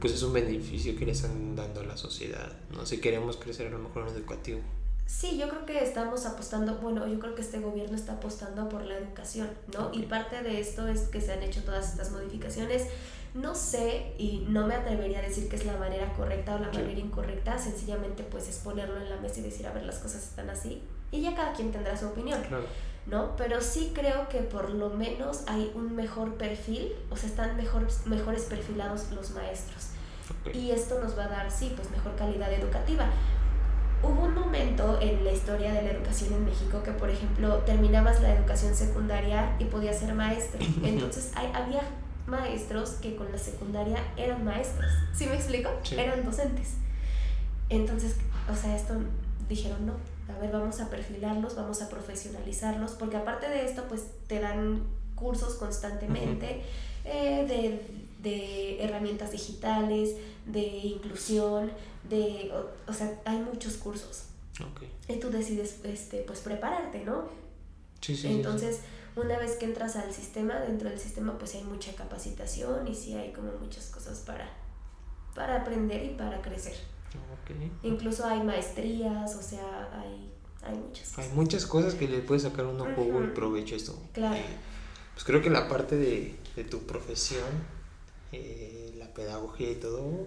pues es un beneficio que le están dando a la sociedad. No sé, queremos crecer a lo mejor en el educativo. Sí, yo creo que estamos apostando, bueno, yo creo que este gobierno está apostando por la educación, ¿no? Y parte de esto es que se han hecho todas estas modificaciones no sé y no me atrevería a decir que es la manera correcta o la manera incorrecta, sencillamente pues es ponerlo en la mesa y decir, a ver, las cosas están así y ya cada quien tendrá su opinión. ¿no? Pero sí creo que por lo menos hay un mejor perfil, o sea, están mejor, mejores perfilados los maestros. Y esto nos va a dar, sí, pues mejor calidad educativa. Hubo un momento en la historia de la educación en México que, por ejemplo, terminabas la educación secundaria y podías ser maestro. Entonces hay, había maestros que con la secundaria eran maestros. ¿Sí me explico? Eran docentes. Entonces, o sea, esto dijeron no. A ver, vamos a perfilarlos, vamos a profesionalizarlos, porque aparte de esto, pues te dan cursos constantemente eh, de, de, herramientas digitales, de inclusión, de, o, sea, hay muchos cursos. Y tú decides, este, pues, prepararte, ¿no? Sí, sí. Entonces, una vez que entras al sistema, dentro del sistema pues hay mucha capacitación y sí hay como muchas cosas para, para aprender y para crecer. Incluso hay maestrías, o sea, hay, hay muchas cosas. Hay muchas cosas que le puedes sacar uno juego y provecho esto. Claro. Eh, pues creo que la parte de, de tu profesión, eh, la pedagogía y todo,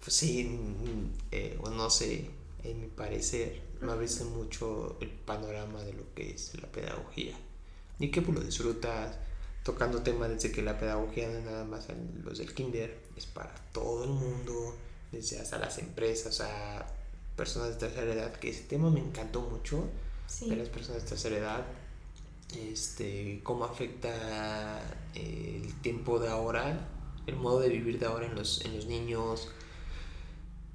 pues sí, mm, eh, o no sé, en mi parecer, me abre mucho el panorama de lo que es la pedagogía y que pues lo disfrutas tocando temas desde que la pedagogía no es nada más los del kinder, es para todo el mundo, desde hasta las empresas, a personas de tercera edad, que ese tema me encantó mucho, de las personas de tercera edad, este, cómo afecta el tiempo de ahora, el modo de vivir de ahora en los, en los niños,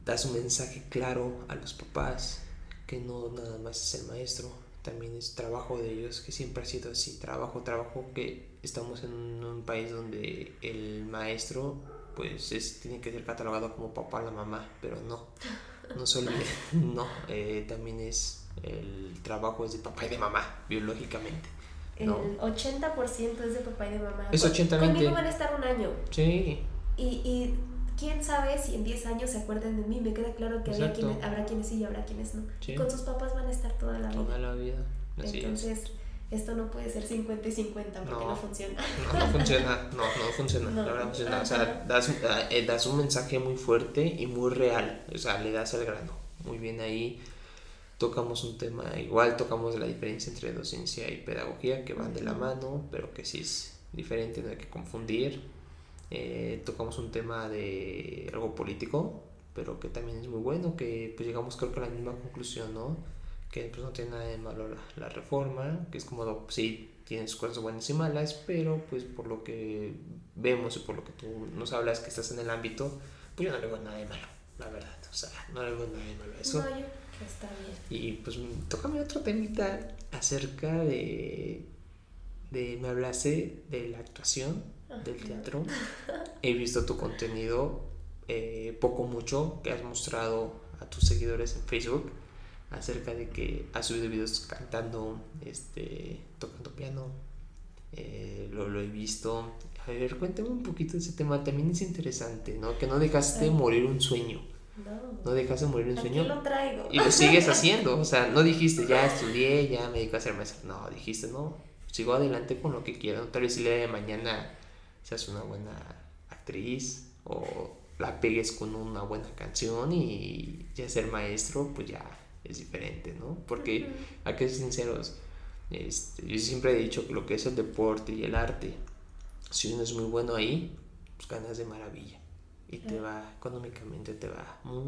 das un mensaje claro a los papás, que no nada más es el maestro, también es trabajo de ellos, que siempre ha sido así, trabajo, trabajo, que estamos en un país donde el maestro pues es, tiene que ser catalogado como papá la mamá, pero no, no solo, no, eh, también es el trabajo es de papá y de mamá, biológicamente. El 80% es de papá y de mamá. Es 80 Conmigo van a estar un año. Sí. Y, y quién sabe si en 10 años se acuerdan de mí. Me queda claro que había quienes, habrá quienes sí y habrá quienes no. Con sus papás van a estar toda la vida. Toda la vida. Entonces, esto no puede ser 50 y 50 porque no, funciona. No, no funciona, no, no funciona, la verdad funciona. O sea, das, eh, das un mensaje muy fuerte y muy real, o sea, le das al grano. Muy bien ahí tocamos un tema, igual tocamos la diferencia entre docencia y pedagogía, que van de la mano, pero que sí es diferente, no hay que confundir. Eh, tocamos un tema de algo político, pero que también es muy bueno, que pues llegamos creo que a la misma conclusión, ¿no? Que pues no tiene nada de malo la, reforma, que es como, sí, tiene sus cosas buenas y malas, pero pues por lo que vemos y por lo que tú nos hablas que estás en el ámbito, pues yo no le veo nada de malo, la verdad, o sea, no le veo nada de malo a eso. No, yo, está bien. Y pues tócame otro temita acerca de, de, me hablaste de la actuación, del teatro, he visto tu contenido, eh, poco mucho, que has mostrado a tus seguidores en Facebook acerca de que has subido videos cantando, este, tocando piano. Eh, lo, lo, he visto. A ver, cuéntame un poquito de ese tema. También es interesante, ¿no? Que no dejaste morir un sueño. No. No dejaste morir un sueño. Lo traigo. Y lo sigues haciendo. O sea, no dijiste, ya estudié, ya me dedico a ser maestra. No, dijiste, no, sigo adelante con lo que quiero. Tal vez el día de mañana seas una buena actriz o la pegues con una buena canción y ya ser maestro, pues ya es diferente, ¿no? Porque, hay que ser sinceros, este, yo siempre he dicho que lo que es el deporte y el arte, si uno es muy bueno ahí, pues ganas de maravilla. Y te va, económicamente te va muy,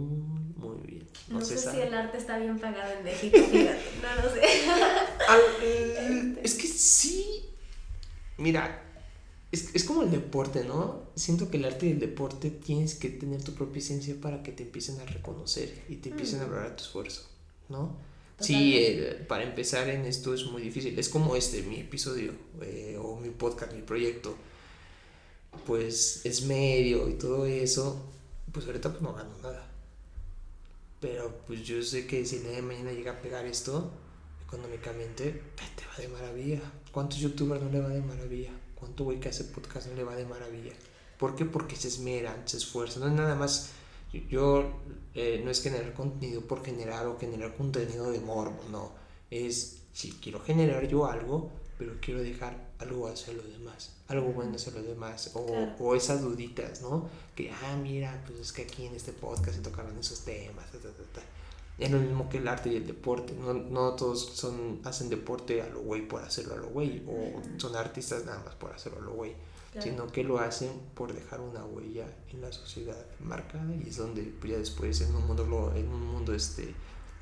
muy bien. No, sé si el arte está bien pagado en México, fíjate, no lo sé. Eh, es que sí, mira, es, es, como el deporte, ¿no? Siento que el arte y el deporte tienes que tener tu propia esencia para que te empiecen a reconocer y te empiecen a valorar tu esfuerzo, ¿no? Sí, eh, para empezar en esto es muy difícil. Es como este, mi episodio eh, o mi podcast, mi proyecto. Pues es medio y todo eso. Pues ahorita pues no gano nada. Pero pues yo sé que si el día de mañana llega a pegar esto, económicamente, te va de maravilla. ¿Cuántos youtubers no le va de maravilla? ¿Cuánto güey que hace podcast no le va de maravilla? ¿Por qué? Porque se esmeran, se esfuerzan. No es nada más. Yo eh, no es generar contenido por generar o generar contenido de morbo, no. Es si quiero generar yo algo, pero quiero dejar algo hacia los demás, algo bueno hacia los demás, o, o esas duditas, ¿no? Que, ah, mira, pues es que aquí en este podcast se tocaron esos temas, es lo mismo que el arte y el deporte. No, no todos son, hacen deporte a lo güey por hacerlo a lo güey. O son artistas nada más por hacerlo a lo güey. Sino que lo hacen por dejar una huella en la sociedad marcada. Y es donde ya después en un mundo, en un mundo este,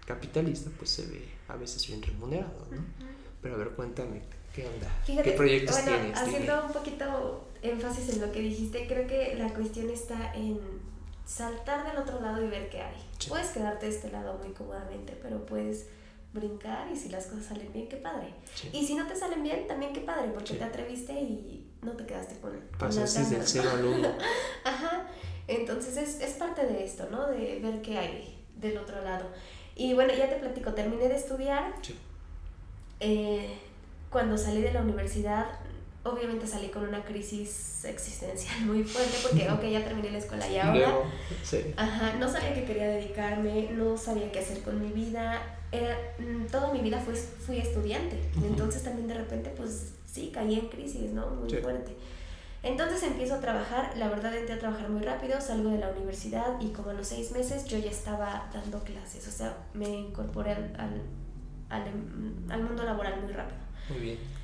capitalista pues se ve a veces bien remunerado. ¿no? Pero a ver, cuéntame, ¿qué onda? ¿Qué proyectos tienes? Haciendo un poquito énfasis en lo que dijiste, creo que la cuestión está en saltar del otro lado y ver qué hay. Puedes quedarte de este lado muy cómodamente, pero puedes brincar y si las cosas salen bien, qué padre. Y si no te salen bien, también qué padre, porque te atreviste y no te quedaste con, Pasaste del cero al uno. Ajá. Entonces es, es parte de esto, ¿no? De ver qué hay del otro lado. Y bueno, ya te platico, terminé de estudiar. Eh, cuando salí de la universidad obviamente salí con una crisis existencial muy fuerte porque, ok, ya terminé la escuela y ahora... Ajá, no sabía qué quería dedicarme, no sabía qué hacer con mi vida. Era, mm, toda mi vida fue, fui estudiante. Entonces también de repente, pues sí, caí en crisis, ¿no? Muy fuerte. Entonces empiezo a trabajar, la verdad entré a trabajar muy rápido, salgo de la universidad y como a los seis meses yo ya estaba dando clases, o sea, me incorporé al, al, al, al mundo laboral muy rápido. Muy bien.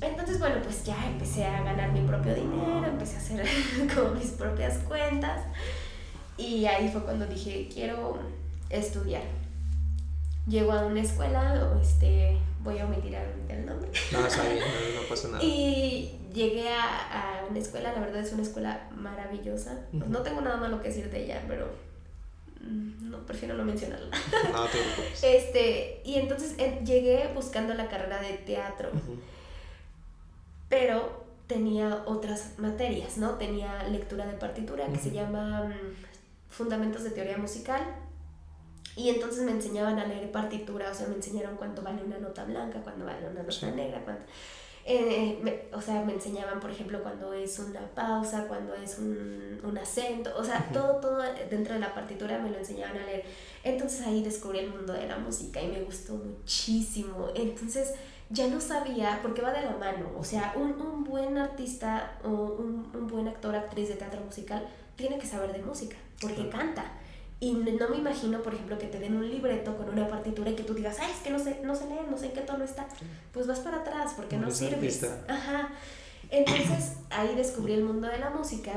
Entonces, bueno, pues ya empecé a ganar mi propio dinero, empecé a hacer como mis propias cuentas y ahí fue cuando dije, quiero estudiar. Llego a una escuela, este, voy a omitir el nombre. No, está bien, no, pasa nada. Y llegué a, a, una escuela, la verdad es una escuela maravillosa. no tengo nada malo que decir de ella, pero mm, no, prefiero no mencionarla. No, te preocupes. Este, y entonces eh, llegué buscando la carrera de teatro pero tenía otras materias, ¿no? Tenía lectura de partitura que se llama mm, Fundamentos de Teoría Musical. Y entonces me enseñaban a leer partitura, o sea, me enseñaron cuánto vale una nota blanca, cuánto vale una nota negra, cuánto... Eh, o sea, me enseñaban, por ejemplo, cuando es una pausa, cuando es un, un acento, o sea, todo, todo dentro de la partitura me lo enseñaban a leer. Entonces ahí descubrí el mundo de la música y me gustó muchísimo. Entonces ya no sabía, porque va de la mano, o sea, un, un buen artista o un, un, buen actor, actriz de teatro musical tiene que saber de música, porque canta. Y no me imagino, por ejemplo, que te den un libreto con una partitura y que tú digas, ay, es que no sé, no sé leer, no sé en qué tono está. Pues vas para atrás porque no, sirves. Ajá. Entonces ahí descubrí el mundo de la música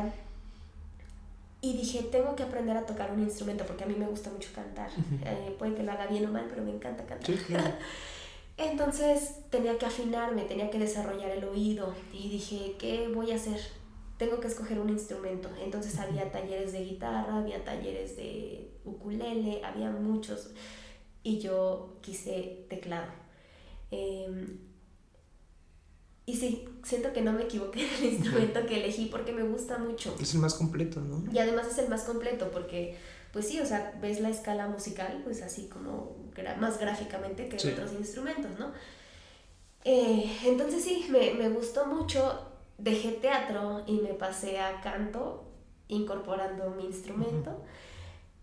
y dije, tengo que aprender a tocar un instrumento porque a mí me gusta mucho cantar. Eh, puede que lo haga bien o mal, pero me encanta cantar. Entonces tenía que afinarme, tenía que desarrollar el oído y dije, ¿qué voy a hacer? tengo que escoger un instrumento. Entonces había talleres de guitarra, había talleres de ukulele, había muchos. Y yo quise teclado. Em, y sí, siento que no me equivoqué en el instrumento que elegí porque me gusta mucho. Es el más completo, ¿no? Y además es el más completo porque, pues sí, o sea, ves la escala musical, pues así como más gráficamente que en otros instrumentos, ¿no? Eh, entonces sí, me, me gustó mucho dejé teatro y me pasé a canto incorporando mi instrumento.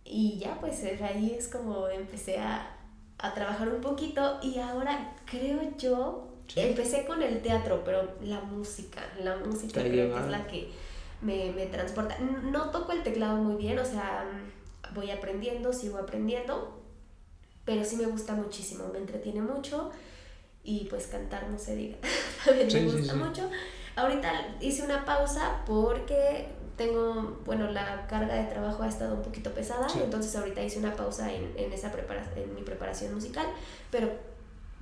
Y ya pues ahí es como empecé a, a, trabajar un poquito y ahora creo yo empecé con el teatro pero la música la música creo que es la que me, me transporta. No toco el teclado muy bien o sea voy aprendiendo sigo aprendiendo pero sí me gusta muchísimo me entretiene mucho y pues cantar no se diga. También me gusta mucho. Ahorita hice una pausa porque tengo, bueno, la carga de trabajo ha estado un poquito pesada, entonces ahorita hice una pausa en, en esa en mi preparación musical, pero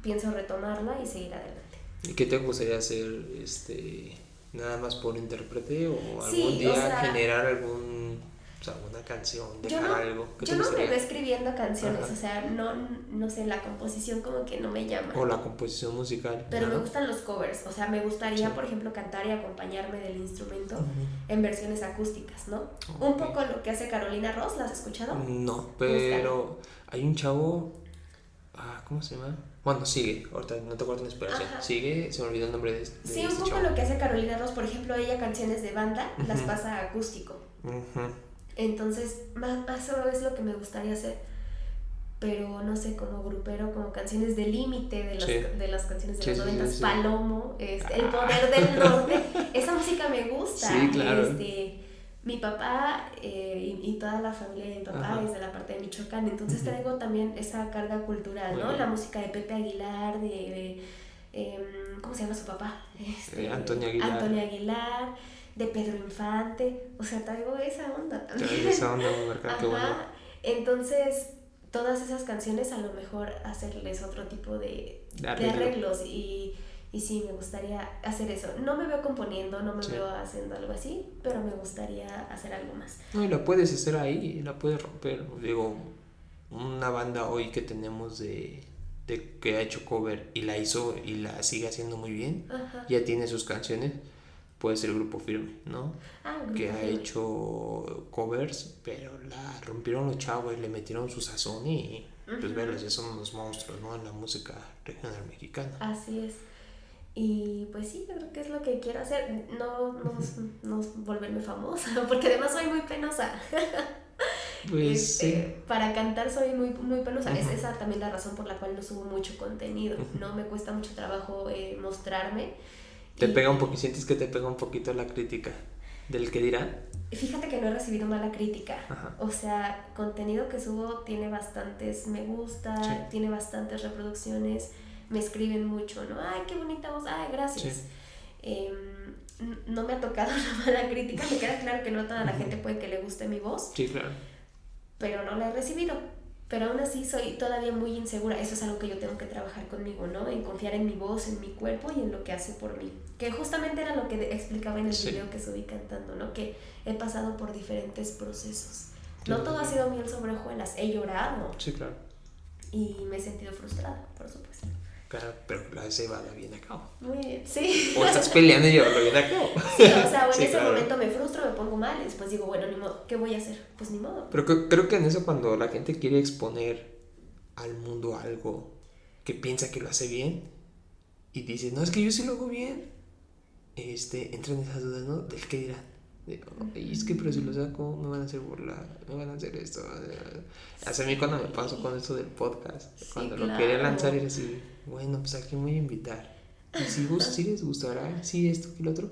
pienso retomarla y seguir adelante. ¿Y qué te gustaría hacer, este, nada más por intérprete o algún día generar algún o sea, una canción, dejar algo. yo no me veo escribiendo canciones, o sea, no, no sé, la composición como que no me llama. O la composición musical. Pero me gustan los covers, o sea, me gustaría, por ejemplo, cantar y acompañarme del instrumento en versiones acústicas, ¿no? Un poco lo que hace Carolina Ross, ¿la has escuchado? No, pero hay un chavo, ah, ¿cómo se llama? Bueno, sigue, ahorita no te acuerdo en. Sigue, se me olvidó el nombre de, de Sí, un este poco lo que hace Carolina Ross, por ejemplo, ella canciones de banda las pasa acústico. Entonces, más, eso es lo que me gustaría hacer. Pero no sé, como grupero, como canciones de límite de, las, de las canciones de los noventas, Palomo, este, El ah. Poder del Norte. Esa música me gusta. Este, mi papá eh, y, toda la familia de mi papá es de la parte de Michoacán, entonces traigo también esa carga cultural, ¿no? La música de Pepe Aguilar, de, em, ¿cómo se llama su papá? Este, Antonio Aguilar. Antonio Aguilar de Pedro Infante, o sea, traigo esa onda también. esa onda, qué bueno. Entonces, todas esas canciones a lo mejor hacerles otro tipo de, de, arreglos y, y sí, me gustaría hacer eso. No me veo componiendo, no me veo haciendo algo así, pero me gustaría hacer algo más. No, y la puedes hacer ahí, la puedes romper. Digo, una banda hoy que tenemos de, de que ha hecho cover y la hizo y la sigue haciendo muy bien, ya tiene sus canciones puede ser el grupo firme, ¿no? Ah, que ha hecho covers, pero la rompieron los chavos y le metieron su sazón y pues verlos, ya son unos monstruos, ¿no? En la música regional mexicana. Así es. Y pues sí, yo creo que es lo que quiero hacer, no, no, volverme famosa, porque además soy muy penosa. Pues sí. Este, para cantar soy muy, muy penosa. Es esa también la razón por la cual no subo mucho contenido. No me cuesta mucho trabajo eh, mostrarme ¿Te pega un poquito, sientes que te pega un poquito la crítica del que dirán? Fíjate que no he recibido mala crítica. O sea, contenido que subo tiene bastantes me gusta, tiene bastantes reproducciones, me escriben mucho, ¿no? Ay, qué bonita voz, ay, gracias. Em, no me ha tocado una mala crítica, me queda claro que no a toda la gente puede que le guste mi voz. Sí, claro. Pero no la he recibido pero aún así soy todavía muy insegura. Eso es algo que yo tengo que trabajar conmigo, ¿no? En confiar en mi voz, en mi cuerpo y en lo que hace por mí. Que justamente era lo que explicaba en el video que subí cantando, ¿no? Que he pasado por diferentes procesos. No todo ha sido miel sobre hojuelas, he llorado. Sí, claro. Y me he sentido frustrada, por supuesto. Claro, pero la has llevado bien a cabo. Muy bien, sí. O estás peleando y llevarlo bien a cabo. Sí, o sea, en ese momento me frustro, me pongo mal y después digo, bueno, ni modo, ¿qué voy a hacer? Pues ni modo. Pero creo que en eso cuando la gente quiere exponer al mundo algo que piensa que lo hace bien, y dices, no, es que yo sí lo hago bien, este, entran esas dudas, ¿no? Del que dirán. Y es que, pero si lo saco, me van a hacer burlar, me van a hacer esto. Hace a mí cuando me pasó con esto del podcast, cuando lo quería lanzar, era así, bueno, pues a quién voy a invitar. Y si, si les gustará, sí, esto y lo otro.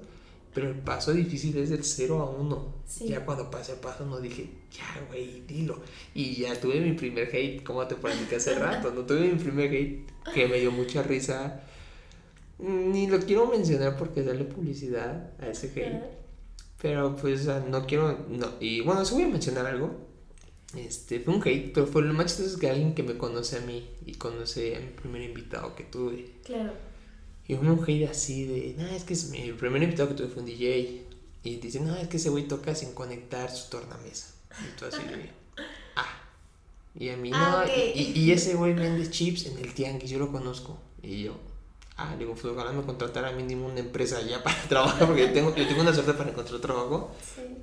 Pero el paso difícil es del 0 a 1. Ya cuando pasé el paso no dije, ya, güey, dilo. Y ya tuve mi primer hate, como te platiqué hace rato, no tuve mi primer hate que me dio mucha risa. Ni lo quiero mencionar porque darle publicidad a ese hate. Pero pues no quiero, no. Y bueno, sí voy a mencionar algo. Este, fue un hate, pero fue lo más chistoso es que alguien que me conoce a mí y conoce a mi primer invitado que tuve. Claro y una mujer así de, no, es que es mi primer invitado que tuve fue un DJ. Y dice, no, es que ese güey toca sin conectar su tornamesa. Y tú así de, ah. Y a mí, ah, no, y, y, ese güey vende chips en el tianguis, yo lo conozco. Y yo, ah, digo, pues ojalá me contratara mínimo una empresa ya para trabajar, porque yo tengo, yo tengo una suerte para encontrar trabajo.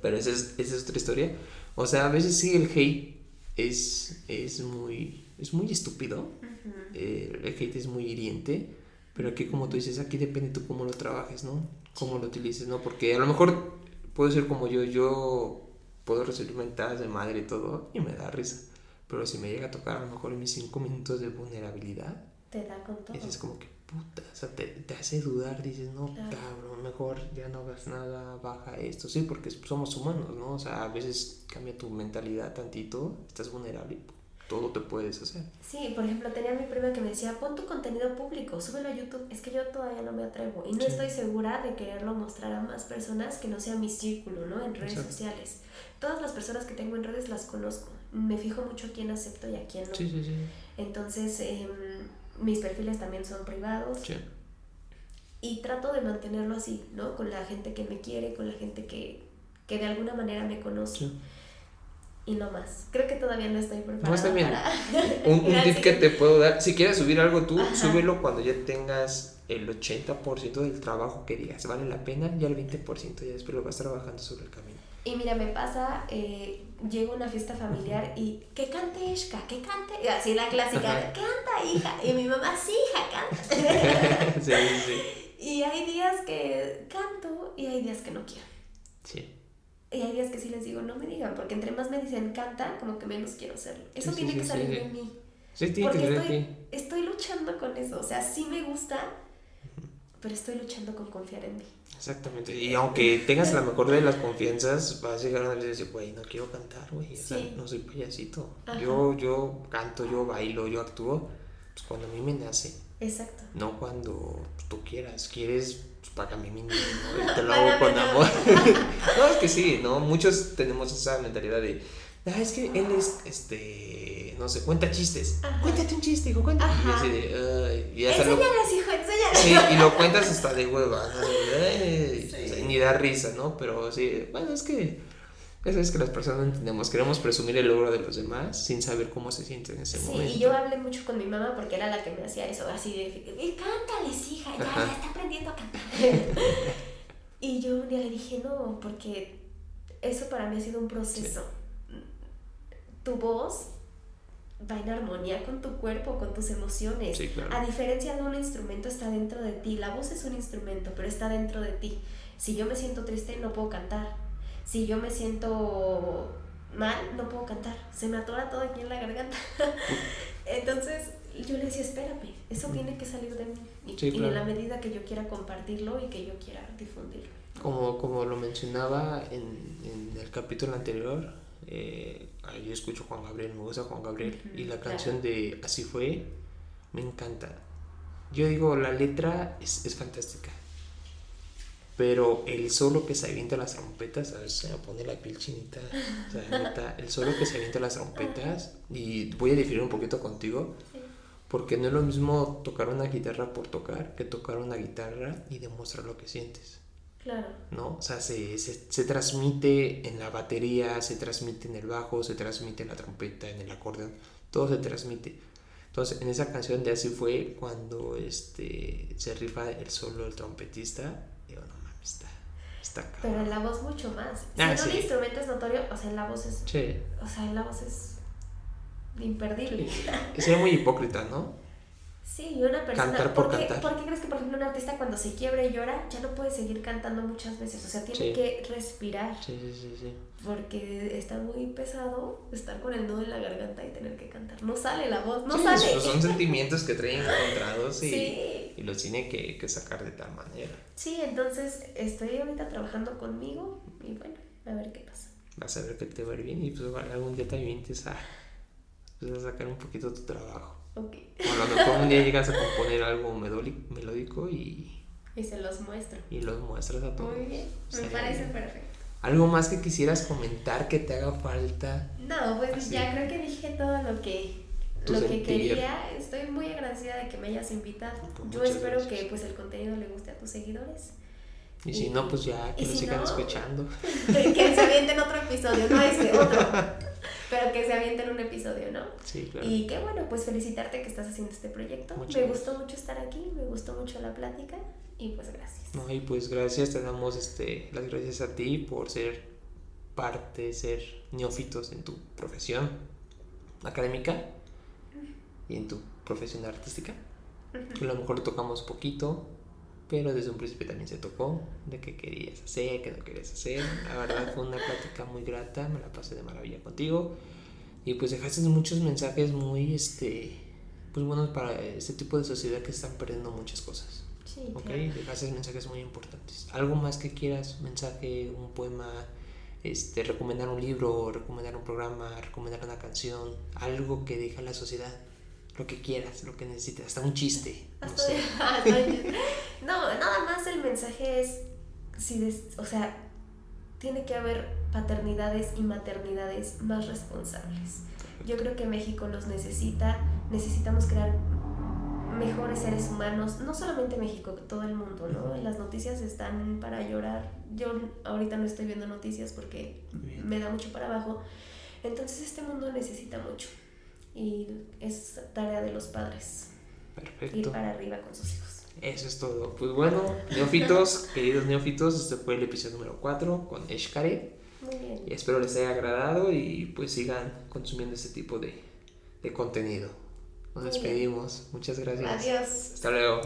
Pero esa es, esa es otra historia. O sea, a veces sí el hate es, es, muy, es muy estúpido. Eh, el hate es muy hiriente pero aquí, como tú dices, aquí depende tú cómo lo trabajes, ¿no? Cómo lo utilices, ¿no? Porque a lo mejor puede ser como yo, yo puedo recibir mentadas de madre y todo y me da risa. Pero si me llega a tocar a lo mejor en mis cinco minutos de vulnerabilidad, te da con todo. Es como que puta, o sea, te, te hace dudar, dices, no, cabrón, mejor ya no hagas nada, baja esto, sí, porque somos humanos, ¿no? O sea, a veces cambia tu mentalidad tantito, estás vulnerable todo te puedes hacer. Sí, por ejemplo, tenía mi prima que me decía, pon tu contenido público, súbelo a YouTube. Es que yo todavía no me atrevo y no estoy segura de quererlo mostrar a más personas que no sea mi círculo, ¿no? En redes sociales. Todas las personas que tengo en redes las conozco. Me fijo mucho a quién acepto y a quién no. Sí, sí, sí. Entonces, em, mis perfiles también son privados. Sí. Y trato de mantenerlo así, ¿no? Con la gente que me quiere, con la gente que, que de alguna manera me conoce. Sí y no más. Creo que todavía no estoy preparada. No, está bien. un, un tip que te puedo dar, si quieres subir algo tú, súbelo cuando ya tengas el 80% del trabajo que digas, vale la pena, ya el 20% ya después lo vas trabajando sobre el camino. Y mira, me pasa, eh, llego a una fiesta familiar y que cante Ishka, que cante, así la clásica, canta hija, y mi mamá, sí hija, canta. sí, sí. Y hay días que canto y hay días que no quiero. Sí. Y hay días que sí les digo, no me digan, porque entre más me dicen canta, como que menos quiero hacerlo. Eso tiene que salir de mí. Sí, tiene porque que estoy, estoy luchando con eso. O sea, sí me gusta, pero estoy luchando con confiar en mí. Exactamente. Y aunque tengas la mejor de las confianzas, vas a llegar a decir, güey, no quiero cantar, güey. O sea, no soy payasito. Yo, yo canto, yo bailo, yo actúo, pues cuando a mí me nace. Exacto. No cuando tú quieras. Quieres págame mi ¿no? te lo hago con amor. no, es que sí, ¿no? Muchos tenemos esa mentalidad de, ah, es que él es, este, no sé, cuenta chistes. Cuéntate un chiste, hijo, cuéntate. Y así de, y hasta hijo, enséñales. Sí, y lo cuentas hasta de hueva, ¿no? ni da risa, ¿no? Pero sí, bueno, es que eso es que las personas no entendemos. Queremos presumir el logro de los demás sin saber cómo se sienten en ese momento. Sí, y yo hablé mucho con mi mamá porque era la que me hacía eso, así de, cántales, hija, ya, ya está aprendiendo a cantar. y yo un día le dije, no, porque eso para mí ha sido un proceso. Tu voz va en armonía con tu cuerpo, con tus emociones. A diferencia de un instrumento, está dentro de ti. La voz es un instrumento, pero está dentro de ti. Si yo me siento triste, no puedo cantar si yo me siento mal, no puedo cantar, se me atora todo aquí en la garganta. Entonces yo le decía, espérame, eso tiene que salir de mí. Y, en la medida que yo quiera compartirlo y que yo quiera difundirlo. Como, como lo mencionaba en, en el capítulo anterior, eh, yo escucho Juan Gabriel, me gusta Juan Gabriel. y la canción de Así fue, me encanta. Yo digo, la letra es, es fantástica. Pero el solo que se avienta las trompetas, a ver, se me pone la piel chinita. O sea, el solo que se avienta las trompetas, y voy a diferir un poquito contigo, porque no es lo mismo tocar una guitarra por tocar que tocar una guitarra y demostrar lo que sientes. Claro. ¿No? O sea, se, se, se, transmite en la batería, se transmite en el bajo, se transmite en la trompeta, en el acordeón, todo se transmite. Entonces, en esa canción de así fue cuando este, se rifa el solo del trompetista pero en la voz mucho más. Si ah, no el instrumento es notorio, o sea, en la voz es. Sí. O sea, en la voz es imperdible. Sería muy hipócrita, ¿no? Sí, y una persona. Cantar por qué, cantar. ¿Por qué crees que, por ejemplo, un artista cuando se quiebra y llora ya no puede seguir cantando muchas veces? O sea, tiene Sí. que respirar. Sí, sí, sí, sí. Porque está muy pesado estar con el nudo en la garganta y tener que cantar. No sale la voz, no Sí, sale. son sentimientos que traen encontrados y, Sí. y los tiene que, que sacar de tal manera. Sí, entonces estoy ahorita trabajando conmigo y bueno, a ver qué pasa. Vas a ver que te va a ir bien y pues algún día te avientes a, pues, a sacar un poquito tu trabajo. Ok. O a lo mejor un día llegas a componer algo melódico, y, Y se los muestro. y los muestras a todos. Muy bien, me parece bien. perfecto. ¿Algo más que quisieras comentar que te haga falta? No, pues Así. ya creo que dije todo lo que Tu lo que quería. Estoy muy agradecida de que me hayas invitado. Pues Yo espero gracias. que pues el contenido le guste a tus seguidores. Y si no, pues ya que lo si sigan no, escuchando. que se avienten otro episodio, no este, otro. Pero que se avienten un episodio, ¿no? Sí, claro. Y qué bueno, pues felicitarte que estás haciendo este proyecto. Muchas me gracias. gustó mucho estar aquí, me gustó mucho la plática y pues gracias. No, y pues gracias, te damos este, las gracias a ti por ser parte, ser neófitos en tu profesión académica y en tu profesión artística. A lo mejor tocamos poquito, pero desde un principio también se tocó de qué querías hacer, qué no querías hacer. La verdad fue una plática muy grata, me la pasé de maravilla contigo. Y pues dejaste muchos mensajes muy, este, pues buenos para este tipo de sociedad que están perdiendo muchas cosas. Sí, Ok, claro. dejaste mensajes muy importantes. ¿Algo más que quieras? Mensaje, un poema, este, recomendar un libro, recomendar un programa, recomendar una canción, algo que deja la sociedad, lo que quieras, lo que necesites, hasta un chiste, no sé. no, nada más el mensaje es, si des- o sea, tiene que haber paternidades y maternidades más responsables. Yo creo que México los necesita, necesitamos crear mejores seres humanos, no solamente México, todo el mundo, ¿no? Las noticias están para llorar. Yo ahorita no estoy viendo noticias porque me da mucho para abajo. Entonces este mundo necesita mucho y es tarea de los padres ir Perfecto. para arriba con sus hijos. Eso es todo. Pues bueno, neófitos, queridos neófitos, este fue el episodio número 4 con Eshkare. Muy bien. Y espero les haya agradado y pues sigan consumiendo este tipo de, de contenido. Nos Muy bien. despedimos. Muchas gracias. Adiós. Hasta luego.